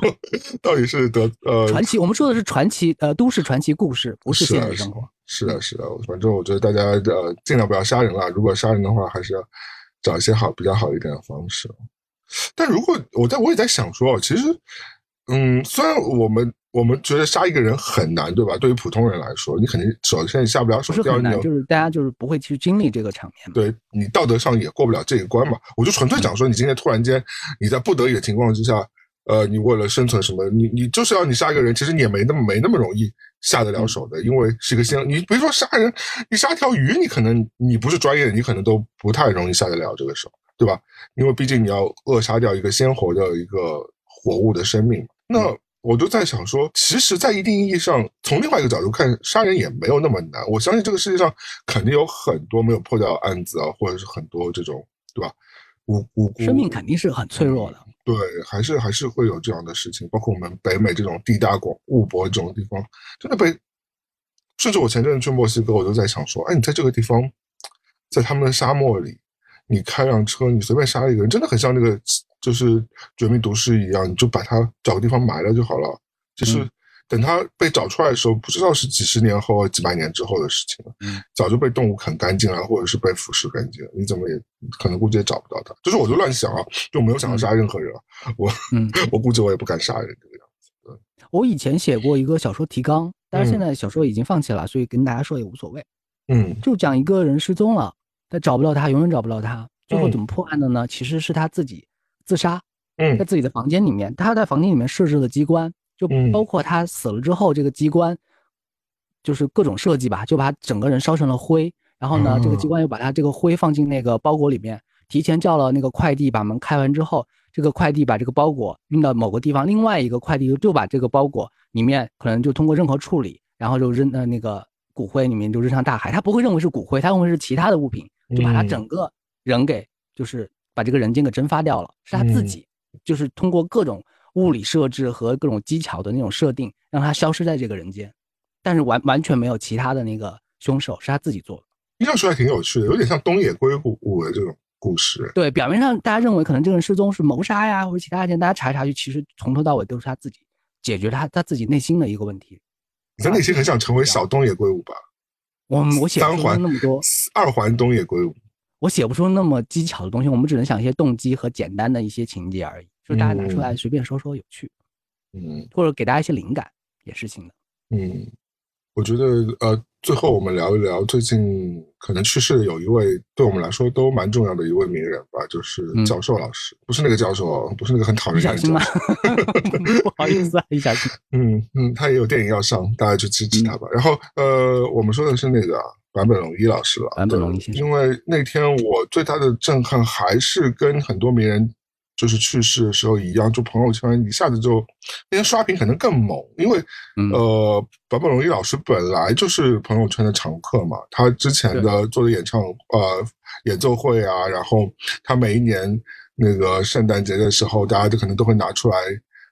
到底是得呃传奇？我们说的是传奇，呃，都市传奇故事，不是现实生活。是的，是的，反正我觉得大家呃尽量不要杀人了。如果杀人的话，还是要找一些好比较好一点的方式。但如果我在我也在想说，其实嗯，虽然我们。我们觉得杀一个人很难，对吧？对于普通人来说，你肯定首先你下不了手。不是很难，就是大家就是不会去经历这个场面。对你道德上也过不了这一关嘛？我就纯粹讲说，你今天突然间你在不得已的情况之下，呃，你为了生存什么，你你就是要你杀一个人，其实你也没那么没那么容易下得了手的，因为是一个先，你比如说杀人，你杀条鱼，你可能你不是专业的，你可能都不太容易下得了这个手，对吧？因为毕竟你要扼杀掉一个鲜活的一个活物的生命，那。我就在想说，其实，在一定意义上，从另外一个角度看，杀人也没有那么难。我相信这个世界上肯定有很多没有破掉案子啊，或者是很多这种，对吧？无无辜生命肯定是很脆弱的。对，还是还是会有这样的事情。包括我们北美这种地大广物博这种地方，真的被。甚至我前阵子去墨西哥，我就在想说，哎，你在这个地方，在他们的沙漠里，你开辆车，你随便杀一个人，真的很像那个。就是绝命毒师一样，你就把它找个地方埋了就好了。就是等它被找出来的时候，不知道是几十年后、几百年之后的事情了。嗯，早就被动物啃干净了，或者是被腐蚀干净了。你怎么也可能估计也找不到它。就是我就乱想啊，就没有想要杀任何人。我，嗯，我估计我也不敢杀人这个样子。我以前写过一个小说提纲，但是现在小说已经放弃了，所以跟大家说也无所谓。嗯，就讲一个人失踪了，但找不到他，永远找不到他。最后怎么破案的呢？其实是他自己。自杀，嗯，在自己的房间里面，他在房间里面设置了机关，就包括他死了之后，这个机关就是各种设计吧，就把整个人烧成了灰。然后呢，这个机关又把他这个灰放进那个包裹里面，提前叫了那个快递把门开完之后，这个快递把这个包裹运到某个地方，另外一个快递就把这个包裹里面可能就通过任何处理，然后就扔呃那个骨灰里面就扔上大海，他不会认为是骨灰，他认为是其他的物品，就把他整个人给就是。把这个人间给蒸发掉了，是他自己，就是通过各种物理设置和各种技巧的那种设定，让他消失在这个人间，但是完完全没有其他的那个凶手，是他自己做的。这样说还挺有趣的，有点像东野圭吾的这种故事。对，表面上大家认为可能这个人失踪是谋杀呀，或者其他案件，大家查一查去，其实从头到尾都是他自己解决他他自己内心的一个问题。你的内心很想成为小东野圭吾吧？我我写三环那么多，二环东野圭吾。我写不出那么技巧的东西，我们只能想一些动机和简单的一些情节而已，就大家拿出来随便说说有趣，嗯，或者给大家一些灵感也是行的。嗯，我觉得呃，最后我们聊一聊最近可能去世的有一位对我们来说都蛮重要的一位名人吧，就是教授老师，不是那个教授，不是那个很讨厌的李小吗？不好意思啊，一小心。嗯嗯，他也有电影要上，大家去支持他吧。然后呃，我们说的是那个。坂本龙一老师了，坂本龙一先生。因为那天我最大的震撼还是跟很多名人就是去世的时候一样，就朋友圈一下子就那天刷屏可能更猛，因为呃，坂本龙一老师本来就是朋友圈的常客嘛，他之前的做的演唱呃演奏会啊，然后他每一年那个圣诞节的时候，大家都可能都会拿出来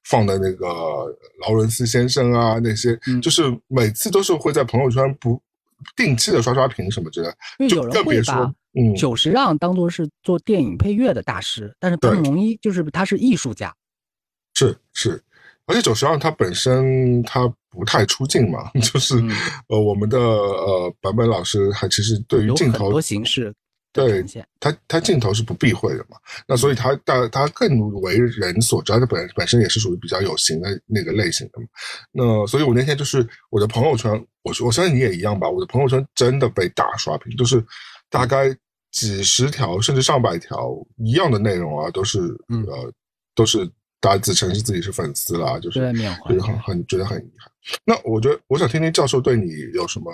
放的那个劳伦斯先生啊，那些就是每次都是会在朋友圈不。定期的刷刷屏什么之类的，就更别说，嗯，久石让当做是做电影配乐的大师，但是坂本龙一就是他是艺术家，是是，而且久石让他本身他不太出镜嘛，就是呃我们的呃版本老师还其实对于镜头多形式。对他，他镜头是不避讳的嘛？那所以他，他他更为人所知，他本本身也是属于比较有型的那个类型的嘛。那所以我那天就是我的朋友圈，我我相信你也一样吧。我的朋友圈真的被大刷屏，就是大概几十条甚至上百条一样的内容啊，都是呃都是大家自称是自己是粉丝啦，就是就是很很觉得很遗憾。那我觉得我想听听教授对你有什么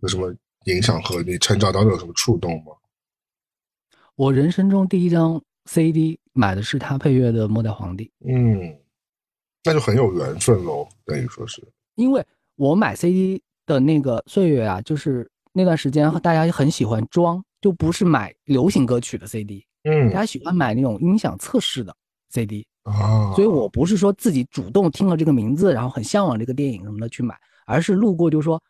有什么影响和你成长当中有什么触动吗？我人生中第一张 CD 买的是他配乐的《末代皇帝》。嗯，那就很有缘分喽，等于说是。因为我买 CD 的那个岁月啊，就是那段时间大家很喜欢装，就不是买流行歌曲的 CD，嗯，大家喜欢买那种音响测试的 CD 啊。所以我不是说自己主动听了这个名字，然后很向往这个电影什么的去买，而是路过就说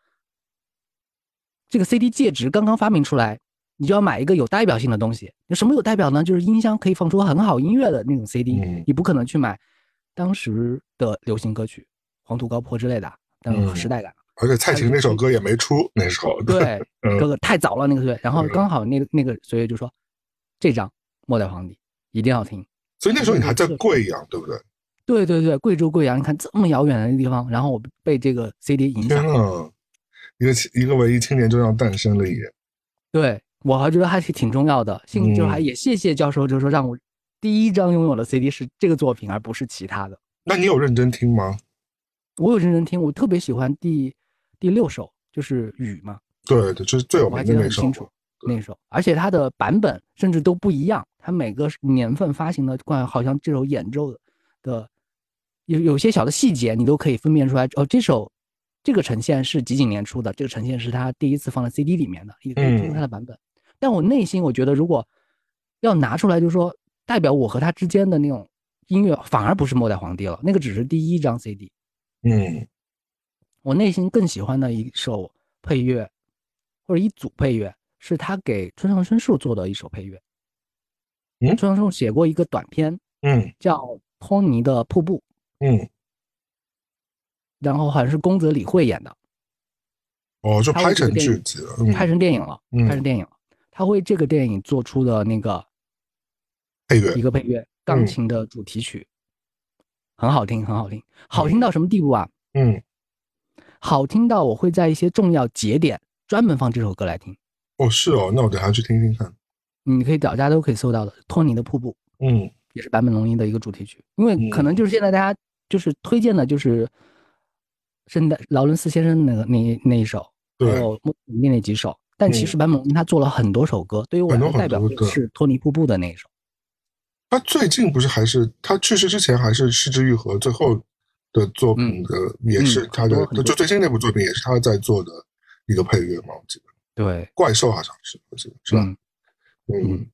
这个 CD 介质刚刚发明出来。你就要买一个有代表性的东西。那什么有代表呢？就是音箱可以放出很好音乐的那种 CD。你不可能去买当时的流行歌曲《黄土高坡》之类的，但有时代感。而且蔡琴那首歌也没出那时候。对，哥哥太早了那个岁月。然后刚好那个那个岁月就说，这张《末代皇帝》一定要听。所以那时候你还在贵阳，对不对？对对对，贵州贵阳，你看这么遥远的地方，然后我被这个 CD 影响。一个一个文艺青年就这样诞生了也。对。我还觉得还是挺重要的，幸就还也谢谢教授，就是说让我第一张拥有的 CD 是这个作品，而不是其他的。那你有认真听吗？我有认真听，我特别喜欢第第六首，就是雨嘛。对对，就是最有名的那首。清楚那首，而且它的版本甚至都不一样，它每个年份发行的，关好像这首演奏的有有些小的细节，你都可以分辨出来。哦，这首这个呈现是几几年出的，这个呈现是他第一次放在 CD 里面的，也可以听它的版本。但我内心，我觉得如果要拿出来，就是说代表我和他之间的那种音乐，反而不是《末代皇帝》了，那个只是第一张 CD。嗯，我内心更喜欢的一首配乐，或者一组配乐，是他给村上春树做的一首配乐。嗯，村上春树写过一个短片，嗯，叫《托尼的瀑布》，嗯，然后好像是宫泽理惠演的。哦，就拍成剧集了，拍成电影了，拍成电影了。他为这个电影做出的那个配乐，一个配乐，钢琴的主题曲，很好听，很好听，好听到什么地步啊？嗯，好听到我会在一些重要节点专门放这首歌来听。哦，是哦，那我等下去听听看。你可以找家都可以搜到的，《托尼的瀑布》，嗯，也是坂本龙一的一个主题曲。因为可能就是现在大家就是推荐的就是圣诞劳伦斯先生那个那那一首，还有那那几首。但其实坂本龙一他做了很多首歌，对于我来说代表是托尼瀑布的那一首。他最近不是还是他去世之前还是失之愈合最后的作品的也是他的，就最新那部作品也是他在做的一个配乐嘛，我记得。对，怪兽好像是，我记得是吧？嗯，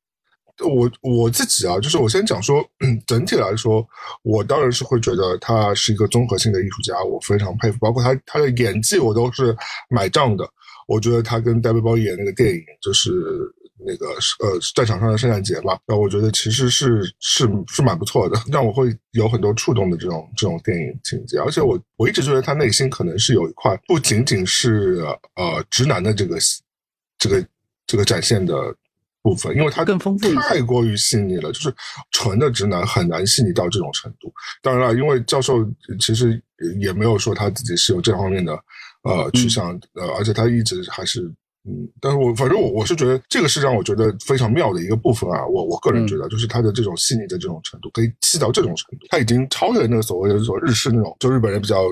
我我自己啊，就是我先讲说，整体来说，我当然是会觉得他是一个综合性的艺术家，我非常佩服，包括他他的演技，我都是买账的。我觉得他跟戴维包演那个电影，就是那个呃战场上的圣诞节嘛，那我觉得其实是是是蛮不错的，让我会有很多触动的这种这种电影情节。而且我我一直觉得他内心可能是有一块不仅仅是呃直男的这个这个这个展现的部分，因为他更丰富，太过于细腻了，就是纯的直男很难细腻到这种程度。当然了，因为教授其实也没有说他自己是有这方面的。呃，去向呃，而且他一直还是嗯，但是我反正我我是觉得这个是让我觉得非常妙的一个部分啊，我我个人觉得就是他的这种细腻的这种程度，可以细到这种程度，他已经超越那个所谓的这种日式那种，就日本人比较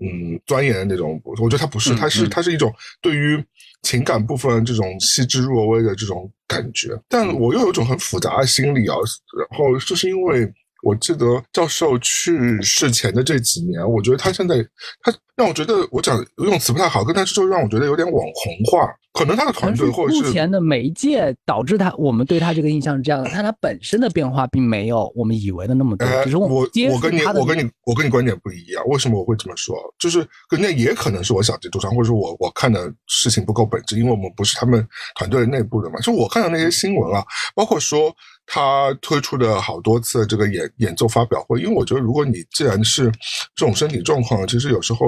嗯钻研的那种，我觉得他不是，他是他是一种对于情感部分这种细致入微的这种感觉，但我又有一种很复杂的心理啊，然后就是因为。我记得教授去世前的这几年，我觉得他现在他让我觉得我讲用词不太好，跟他就让我觉得有点网红化，可能他的团队或者是目前的媒介导致他，我们对他这个印象是这样的，但他本身的变化并没有我们以为的那么多。只是我我跟你我跟你我跟你观点不一样，为什么我会这么说？就是那也可能是我小题大做，或者说我我看的事情不够本质，因为我们不是他们团队内部的嘛。就我看到那些新闻啊，包括说他推出的好多次这个演演奏发表会，因为我觉得如果你既然是这种身体状况，其实有时候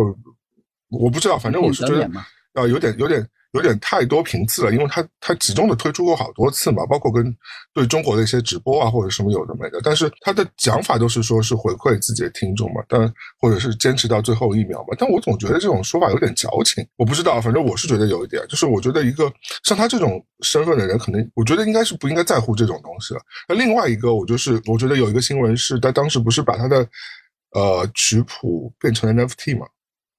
我不知道，反正我是觉得啊，有点有点。有点太多频次了，因为他他集中的推出过好多次嘛，包括跟对中国的一些直播啊或者什么有的没的，但是他的讲法都是说是回馈自己的听众嘛，但或者是坚持到最后一秒嘛，但我总觉得这种说法有点矫情，我不知道，反正我是觉得有一点，就是我觉得一个像他这种身份的人，可能我觉得应该是不应该在乎这种东西了。那另外一个，我就是我觉得有一个新闻是他当时不是把他的呃曲谱变成 NFT 嘛。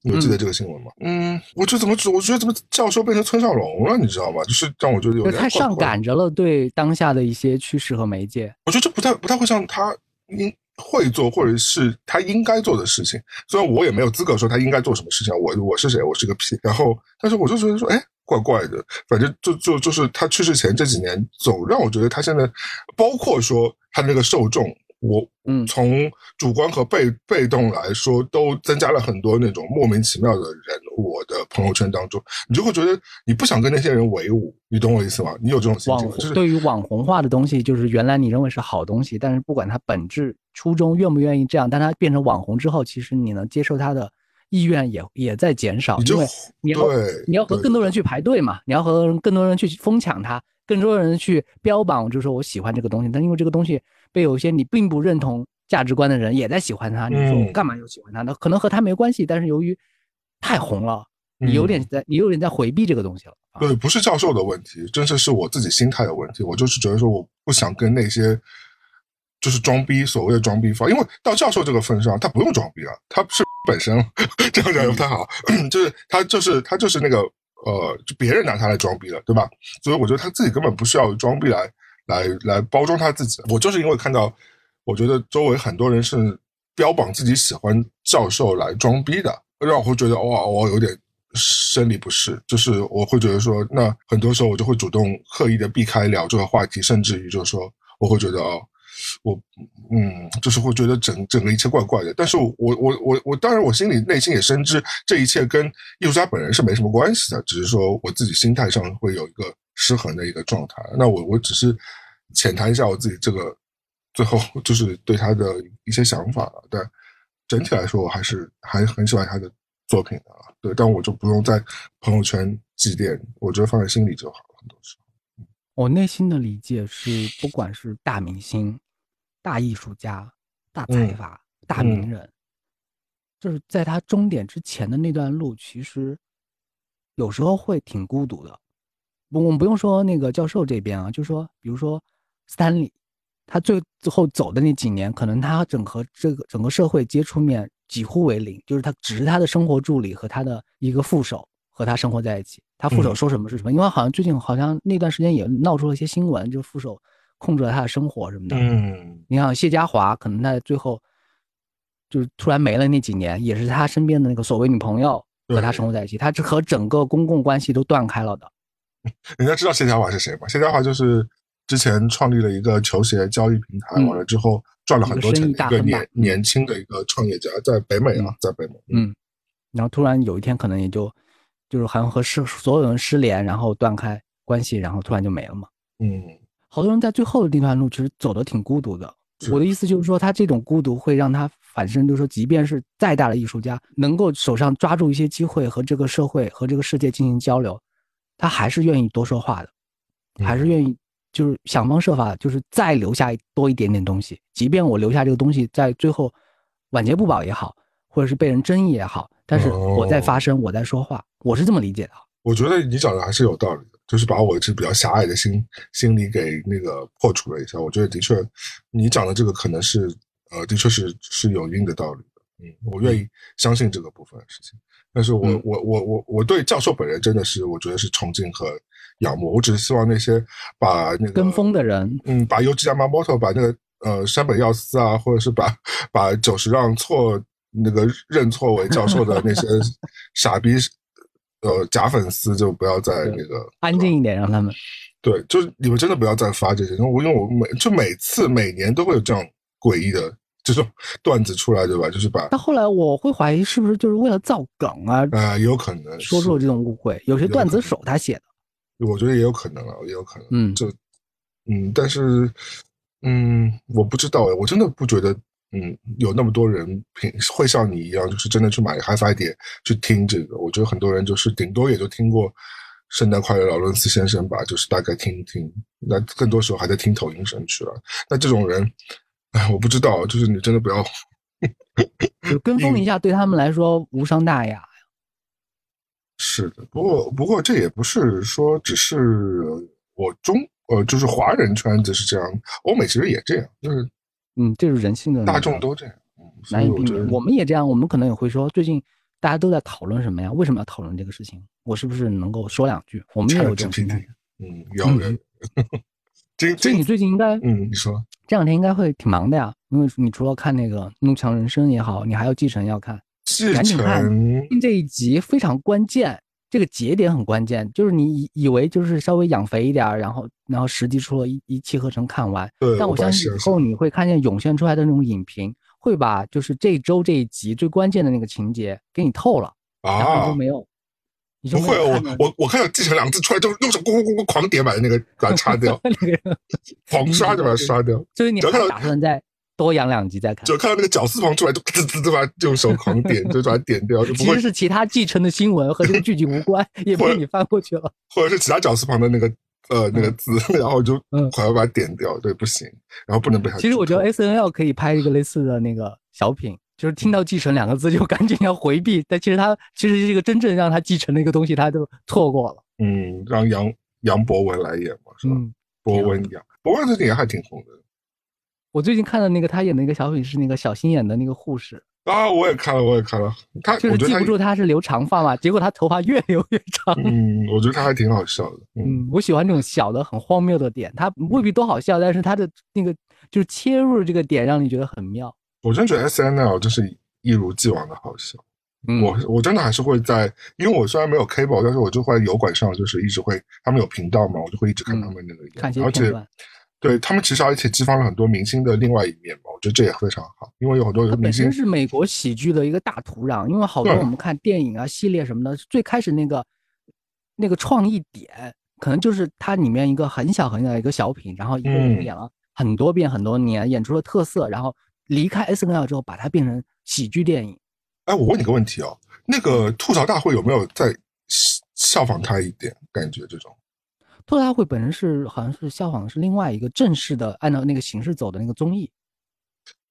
你记得这个新闻吗？嗯，我就怎么，我觉得怎么教授变成村上龙了，你知道吗？就是让我觉得有点太上赶着了，对当下的一些趋势和媒介，我觉得这不太不太会像他应会做或者是他应该做的事情。虽然我也没有资格说他应该做什么事情，我我是谁？我是个屁。然后，但是我就觉得说，哎，怪怪的。反正就就就是他去世前这几年，总让我觉得他现在，包括说他那个受众。我嗯，从主观和被被动来说，都增加了很多那种莫名其妙的人。我的朋友圈当中，你就会觉得你不想跟那些人为伍，你懂我意思吗？你有这种心情？就是对于网红化的东西，就是原来你认为是好东西，但是不管它本质初衷愿不愿意这样，但它变成网红之后，其实你能接受它的意愿也也在减少，因为你要你要和更多人去排队嘛，你要和更多人去疯抢它，更多人去标榜，就是说我喜欢这个东西，但因为这个东西。被有些你并不认同价值观的人也在喜欢他，你说我干嘛要喜欢他？呢可能和他没关系，但是由于太红了，你有点在，你有点在回避这个东西了。对，不是教授的问题，真是是我自己心态的问题。我就是觉得说，我不想跟那些就是装逼，所谓的装逼方，因为到教授这个份上，他不用装逼了，他是 本身这样讲又不太好，就是他就是他就是那个呃，就别人拿他来装逼了，对吧？所以我觉得他自己根本不需要装逼来。来来包装他自己，我就是因为看到，我觉得周围很多人是标榜自己喜欢教授来装逼的，让我会觉得哇，我有点生理不适，就是我会觉得说，那很多时候我就会主动刻意的避开聊这个话题，甚至于就是说，我会觉得哦，我嗯，就是会觉得整整个一切怪怪的。但是我我我我当然我心里内心也深知这一切跟艺术家本人是没什么关系的，只是说我自己心态上会有一个失衡的一个状态。那我我只是。浅谈一下我自己这个，最后就是对他的一些想法了。但整体来说，我还是还很喜欢他的作品的。对，但我就不用在朋友圈祭奠，我觉得放在心里就好了。很多时候，我内心的理解是，不管是大明星、大艺术家、大财阀、大名人，就是在他终点之前的那段路，其实有时候会挺孤独的。我们不用说那个教授这边啊，就说比如说。斯坦利，他最最后走的那几年，可能他整个这个整个社会接触面几乎为零，就是他只是他的生活助理和他的一个副手和他生活在一起。他副手说什么是什么，因为好像最近好像那段时间也闹出了一些新闻，就副手控制了他的生活什么的。嗯，你像谢家华，可能在最后就是突然没了那几年，也是他身边的那个所谓女朋友和他生活在一起，他这和整个公共关系都断开了的。人家知道谢家华是谁吗？谢家华就是。之前创立了一个球鞋交易平台，完了之后赚了很多钱，一个年年轻的一个创业家，在北美啊，在北美。嗯，然后突然有一天，可能也就就是好像和失所有人失联，然后断开关系，然后突然就没了嘛。嗯，好多人在最后的那段路其实走的挺孤独的。我的意思就是说，他这种孤独会让他反身，就是说，即便是再大的艺术家，能够手上抓住一些机会和这个社会和这个世界进行交流，他还是愿意多说话的，还是愿意。就是想方设法，就是再留下多一点点东西，即便我留下这个东西在最后晚节不保也好，或者是被人争议也好，但是我在发声，我在说话，我是这么理解的。我觉得你讲的还是有道理的，就是把我这比较狭隘的心心理给那个破除了一下。我觉得的确，你讲的这个可能是呃，的确是是有一定的道理的。嗯，我愿意相信这个部分的事情。但是我我我我我对教授本人真的是我觉得是崇敬和。仰慕，我只是希望那些把那个跟风的人，嗯，把优吉亚马摩托，把那个呃山本耀司啊，或者是把把九十让错那个认错为教授的那些 傻逼呃假粉丝就不要再那个安静一点，让他们。对，就是你们真的不要再发这些，因为我因为我每就每次每年都会有这样诡异的这种段子出来，对吧？就是把。但后来我会怀疑是不是就是为了造梗啊？呃，有可能说出了这种误会。有些段子手他写的，我觉得也有可能啊，也有可能。嗯，就嗯，但是嗯，我不知道哎，我真的不觉得嗯有那么多人平会像你一样，就是真的去买 HiFi 碟去听这个。我觉得很多人就是顶多也就听过。圣诞快乐，劳伦斯先生吧，就是大概听一听。那更多时候还在听抖音神曲了。那这种人，哎，我不知道，就是你真的不要，就跟风一下，对他们来说无伤大雅呀。是的，不过不过这也不是说只是我中呃，就是华人圈子是这样，欧美其实也这样，就是嗯，这是人性的，大众都这样，难以避免。我们也这样，我们可能也会说最近。大家都在讨论什么呀？为什么要讨论这个事情？我是不是能够说两句？我们也有这种心态。嗯，有人。所以你最近应该，嗯，你说这两天应该会挺忙的呀，因为你除了看那个《怒强人生》也好，你还要继承要看，赶紧看这一集非常关键，这个节点很关键，就是你以以为就是稍微养肥一点，然后然后实际出了一一气呵成看完，但我相信以后你会看见涌现出来的那种影评。会把就是这周这一集最关键的那个情节给你透了啊，就没有，不会，我我我看到“继承”两个字出来，就用手咣咣咣咣狂点把那个把它擦掉，狂 刷就把它刷掉。就是你看到打算再多养两集再看，就看到那个绞丝旁出来，就滋滋滋把它用手狂点，就把它点掉。其实是其他继承的新闻和这个剧集无关，也被你翻过去了，或者是其他绞丝旁的那个。呃，那个字，然后就快要把它点掉，对，不行，然后不能被它。其实我觉得 S N L 可以拍一个类似的那个小品，就是听到“继承”两个字就 赶紧要回避，但其实他其实是一个真正让他继承的一个东西，他就错过了。嗯，让杨杨博文来演嘛，是吧？博文杨，博文最近也还挺红的。我最近看的那个他演的一个小品是那个小新演的那个护士。啊，我也看了，我也看了。他就是记不住他是留长发嘛，结果他头发越留越长。嗯，我觉得他还挺好笑的。嗯，我喜欢这种小的很荒谬的点，他未必多好笑，但是他的那个就是切入这个点让你觉得很妙。我真觉得 S N L 就是一如既往的好笑。我我真的还是会在，因为我虽然没有 cable，但是我就会油管上就是一直会，他们有频道嘛，我就会一直看他们那个，看而且。对他们其实而且激发了很多明星的另外一面嘛，我觉得这也非常好，因为有很多明星是美国喜剧的一个大土壤，因为好多我们看电影啊系列什么的，最开始那个那个创意点，可能就是它里面一个很小很小的一个小品，然后一个人演了很多遍很多年，演出了特色，然后离开 S N L 之后，把它变成喜剧电影。哎，我问你个问题哦，那个吐槽大会有没有在效仿他一点感觉这种？吐槽大会本身是好像是效仿的是另外一个正式的按照那个形式走的那个综艺，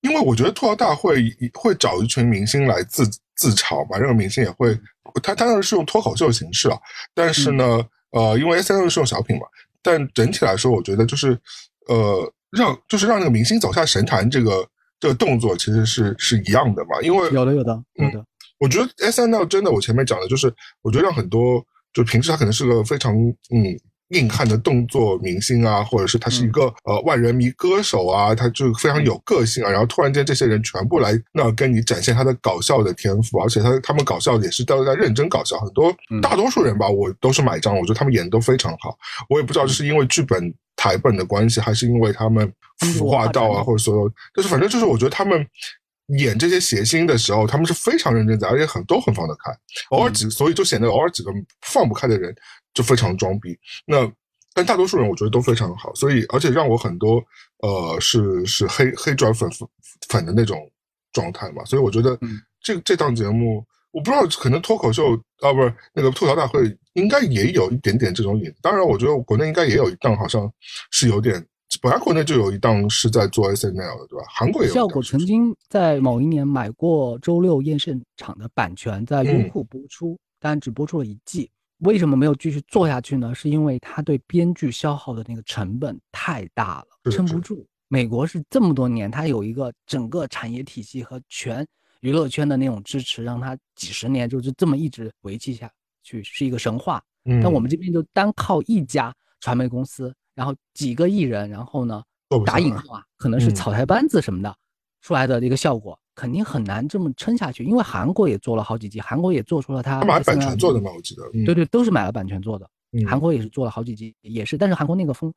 因为我觉得吐槽大会会找一群明星来自自嘲嘛，任何明星也会，他当然是用脱口秀形式啊，但是呢，呃，因为 S N L 是用小品嘛，但整体来说，我觉得就是呃，让就是让那个明星走下神坛这个这个动作其实是是一样的嘛，因为有的有的有的，我觉得 S N L 真的，我前面讲的就是，我觉得让很多就平时他可能是个非常嗯。硬汉的动作明星啊，或者是他是一个呃万人迷歌手啊，他就非常有个性啊。然后突然间这些人全部来那跟你展现他的搞笑的天赋，而且他他们搞笑也是都在认真搞笑。很多大多数人吧，我都是买账，我觉得他们演的都非常好。我也不知道这是因为剧本台本的关系，还是因为他们服化道啊，或者所有，但是反正就是我觉得他们演这些谐星的时候，他们是非常认真的，而且很都很放得开。偶尔几，所以就显得偶尔几个放不开的人。就非常装逼，那但大多数人我觉得都非常好，所以而且让我很多呃是是黑黑转粉粉粉的那种状态嘛，所以我觉得这这档节目我不知道可能脱口秀啊不是那个吐槽大会应该也有一点点这种影，当然我觉得国内应该也有一档好像是有点，本来国内就有一档是在做 S N L 的对吧？韩国也有。效果曾经在某一年买过周六夜现场的版权，在优酷播出，但只播出了一季。为什么没有继续做下去呢？是因为他对编剧消耗的那个成本太大了，撑不住。美国是这么多年，它有一个整个产业体系和全娱乐圈的那种支持，让它几十年就是这么一直维系下去，是一个神话。但我们这边就单靠一家传媒公司，然后几个艺人，然后呢，打引号啊，可能是草台班子什么的出来的一个效果，肯定很难这么撑下去，因为韩国也做了好几季，韩国也做出了他买版权做的嘛，我记得，对对，都是买了版权做的。韩国也是做了好几季，也是，但是韩国那个风，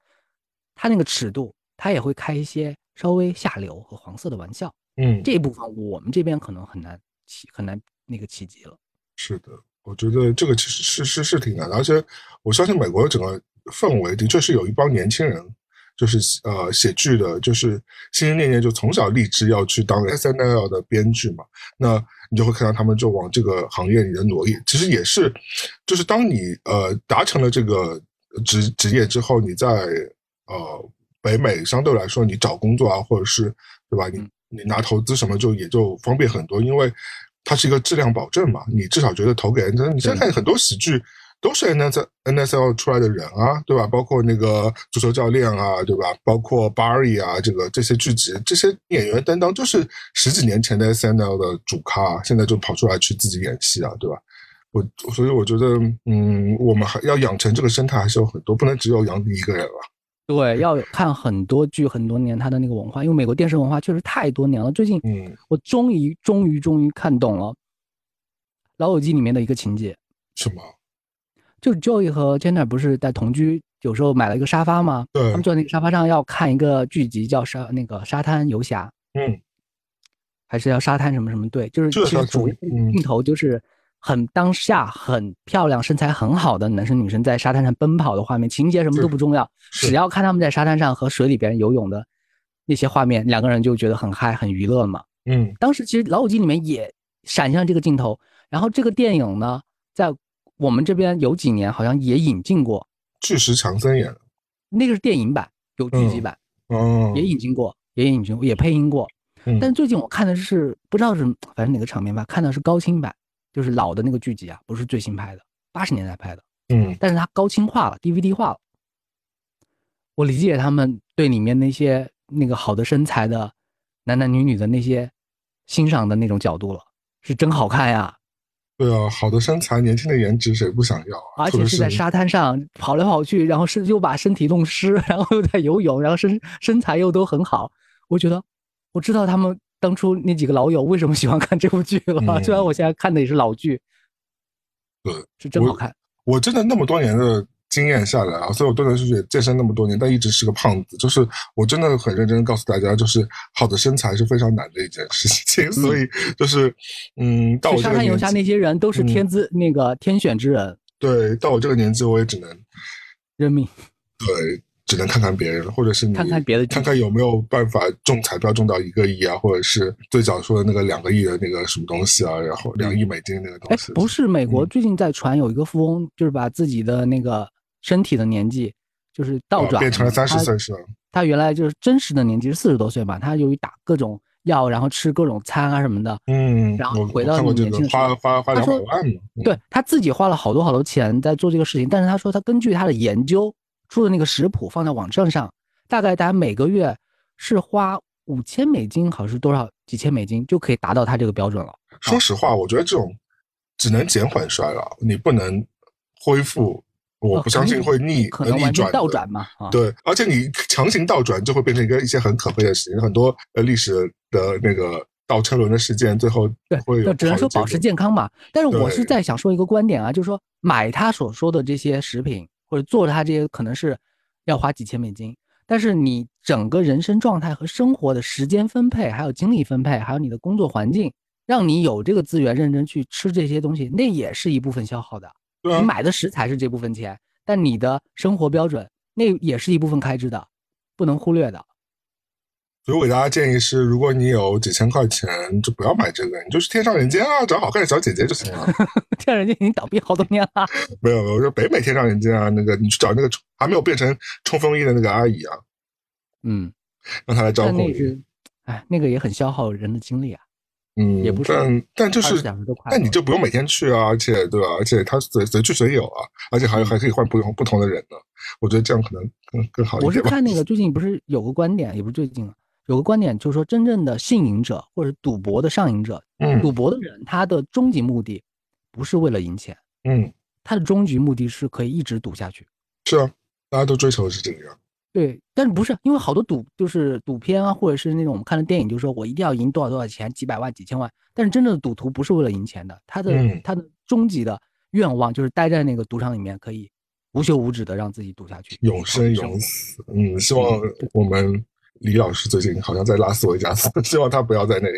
他那个尺度，他也会开一些稍微下流和黄色的玩笑。嗯，这一部分我们这边可能很难起，很难那个企及了。是的，我觉得这个其实是是是挺难的，而且我相信美国整个氛围的确是有一帮年轻人。就是呃写剧的，就是心心念念就从小立志要去当 S N L 的编剧嘛，那你就会看到他们就往这个行业里的努力。其实也是，就是当你呃达成了这个职职业之后，你在呃北美相对来说，你找工作啊，或者是对吧？你你拿投资什么就也就方便很多，因为它是一个质量保证嘛。你至少觉得投给人，你现在看很多喜剧。都是 N S N S L 出来的人啊，对吧？包括那个足球教练啊，对吧？包括 Barry 啊，这个这些剧集，这些演员担当，就是十几年前的 S N L 的主咖，现在就跑出来去自己演戏啊，对吧？我所以我觉得，嗯，我们还要养成这个生态还是有很多，不能只有杨迪一个人了。对，要看很多剧很多年，他的那个文化，因为美国电视文化确实太多年了。最近，嗯，我终于终于终于看懂了《老友记》里面的一个情节。什么？就是 Joey 和 Jenner 不是在同居，有时候买了一个沙发吗？对，他们坐在那个沙发上要看一个剧集，叫沙那个沙滩游侠，嗯，还是要沙滩什么什么？对，就是其实主镜头就是很当下很漂亮、身材很好的男生女生在沙滩上奔跑的画面，情节什么都不重要，只要看他们在沙滩上和水里边游泳的那些画面，两个人就觉得很嗨、很娱乐嘛。嗯，当时其实《老友记》里面也闪现了这个镜头，然后这个电影呢，在。我们这边有几年好像也引进过，巨石强森演的，那个是电影版，有剧集版，哦，也引进过，也引进，也配音过。但最近我看的是不知道是反正哪个场面吧，看的是高清版，就是老的那个剧集啊，不是最新拍的，八十年代拍的。嗯，但是它高清化了，DVD 化了。我理解他们对里面那些那个好的身材的男男女女的那些欣赏的那种角度了，是真好看呀。对啊，好的身材、年轻的颜值，谁不想要啊？而且是在沙滩上跑来跑去，然后身又把身体弄湿，然后又在游泳，然后身身材又都很好。我觉得，我知道他们当初那几个老友为什么喜欢看这部剧了。虽然我现在看的也是老剧，对，是真好看。我真的那么多年的。经验下来啊，所以我断断续续健身那么多年，但一直是个胖子。就是我真的很认真告诉大家，就是好的身材是非常难的一件事情。所以就是，嗯，到我这个年纪，那些人都是天资那个天选之人。对，到我这个年纪，我也只能 认命。对，只能看看别人，或者是你看看别的，看看有没有办法中彩票中到一个亿啊，或者是最早说的那个两个亿的那个什么东西啊，然后两亿美金那个东西。不是美国最近在传有一个富翁，就是把自己的那个。身体的年纪就是倒转，变成了三十岁是吧？他原来就是真实的年纪是四十多岁嘛。他由于打各种药，然后吃各种餐啊什么的，嗯，然后回到年轻的时候，花花花两百万嘛。对他自己花了好多好多钱在做这个事情，但是他说他根据他的研究出的那个食谱放在网站上，大概大家每个月是花五千美金，好像是多少几千美金就可以达到他这个标准了。说实话，我觉得这种只能减缓衰老，你不能恢复。我不相信会逆逆转倒转嘛？对，而且你强行倒转就会变成一个一些很可悲的事情。很多呃历史的那个倒车轮的事件，最后对会只能说保持健康嘛。但是我是在想说一个观点啊，就是说买他所说的这些食品或者做他这些可能是要花几千美金，但是你整个人生状态和生活的时间分配，还有精力分配，还有你的工作环境，让你有这个资源认真去吃这些东西，那也是一部分消耗的。你买的食材是这部分钱，但你的生活标准那也是一部分开支的，不能忽略的。所以我给大家建议是，如果你有几千块钱，就不要买这个，你就是天上人间啊，找好看的小姐姐就行了。天上人间已经倒闭好多年了。没有没有，就北美天上人间啊，那个你去找那个还没有变成冲锋衣的那个阿姨啊，嗯，让她来招呼你。哎，那个也很消耗人的精力啊。嗯，也不是，但但就是，但你就不用每天去啊，而且对吧？而且他随随去随有啊，而且还还可以换不同不同的人呢。我觉得这样可能更更好一点。我是看那个最近不是有个观点，也不是最近了，有个观点就是说，真正的性瘾者或者赌博的上瘾者，嗯，赌博的人他的终极目的不是为了赢钱，嗯，他的终极目的是可以一直赌下去。是啊，大家都追求的是这个样。对，但是不是因为好多赌就是赌片啊，或者是那种我们看的电影，就是说我一定要赢多少多少钱，几百万、几千万。但是真正的赌徒不是为了赢钱的，他的他的终极的愿望就是待在那个赌场里面，可以无休无止的让自己赌下去，永生永死。嗯，希望我们李老师最近好像在拉斯维加斯，希望他不要在那里，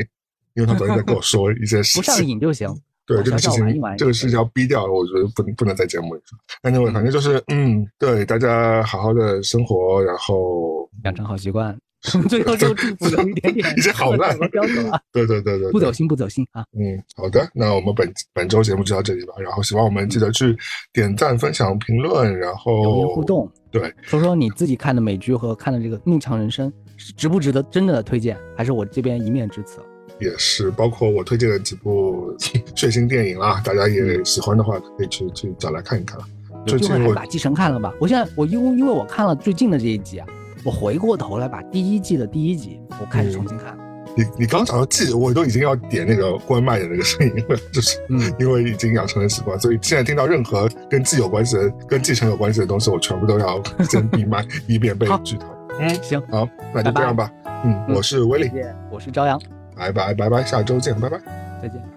因为他昨天在跟我说一些事情，不上瘾就行。对这个事情，这个事情要逼掉，我觉得不不能在节目里说。Anyway，反正就是，嗯，对，大家好好的生活，然后养成好习惯。最后就祝福有一点点，已经好烂标准啊。对对对对，不走心不走心啊。嗯，好的，那我们本本周节目就到这里吧。然后希望我们记得去点赞、分享、评论，然后留言互动。对，说说你自己看的美剧和看的这个《怒强人生》，值不值得真的推荐，还是我这边一面之词？也是，包括我推荐的几部 血腥电影啦，大家也喜欢的话，可以去去找来看一看。有机会还把继承看了吧？我现在我因为因为我看了最近的这一集啊，我回过头来把第一季的第一集我开始重新看。你你刚讲到季，我都已经要点那个关麦的那个声音了，就是嗯，因为已经养成了习惯，所以现在听到任何跟季有关系的、跟继承有关系的东西，我全部都要先闭麦，以免被剧透。嗯，行，好，那就这样吧。嗯，我是威利，我是朝阳。拜拜拜拜，下周见，拜拜，再见。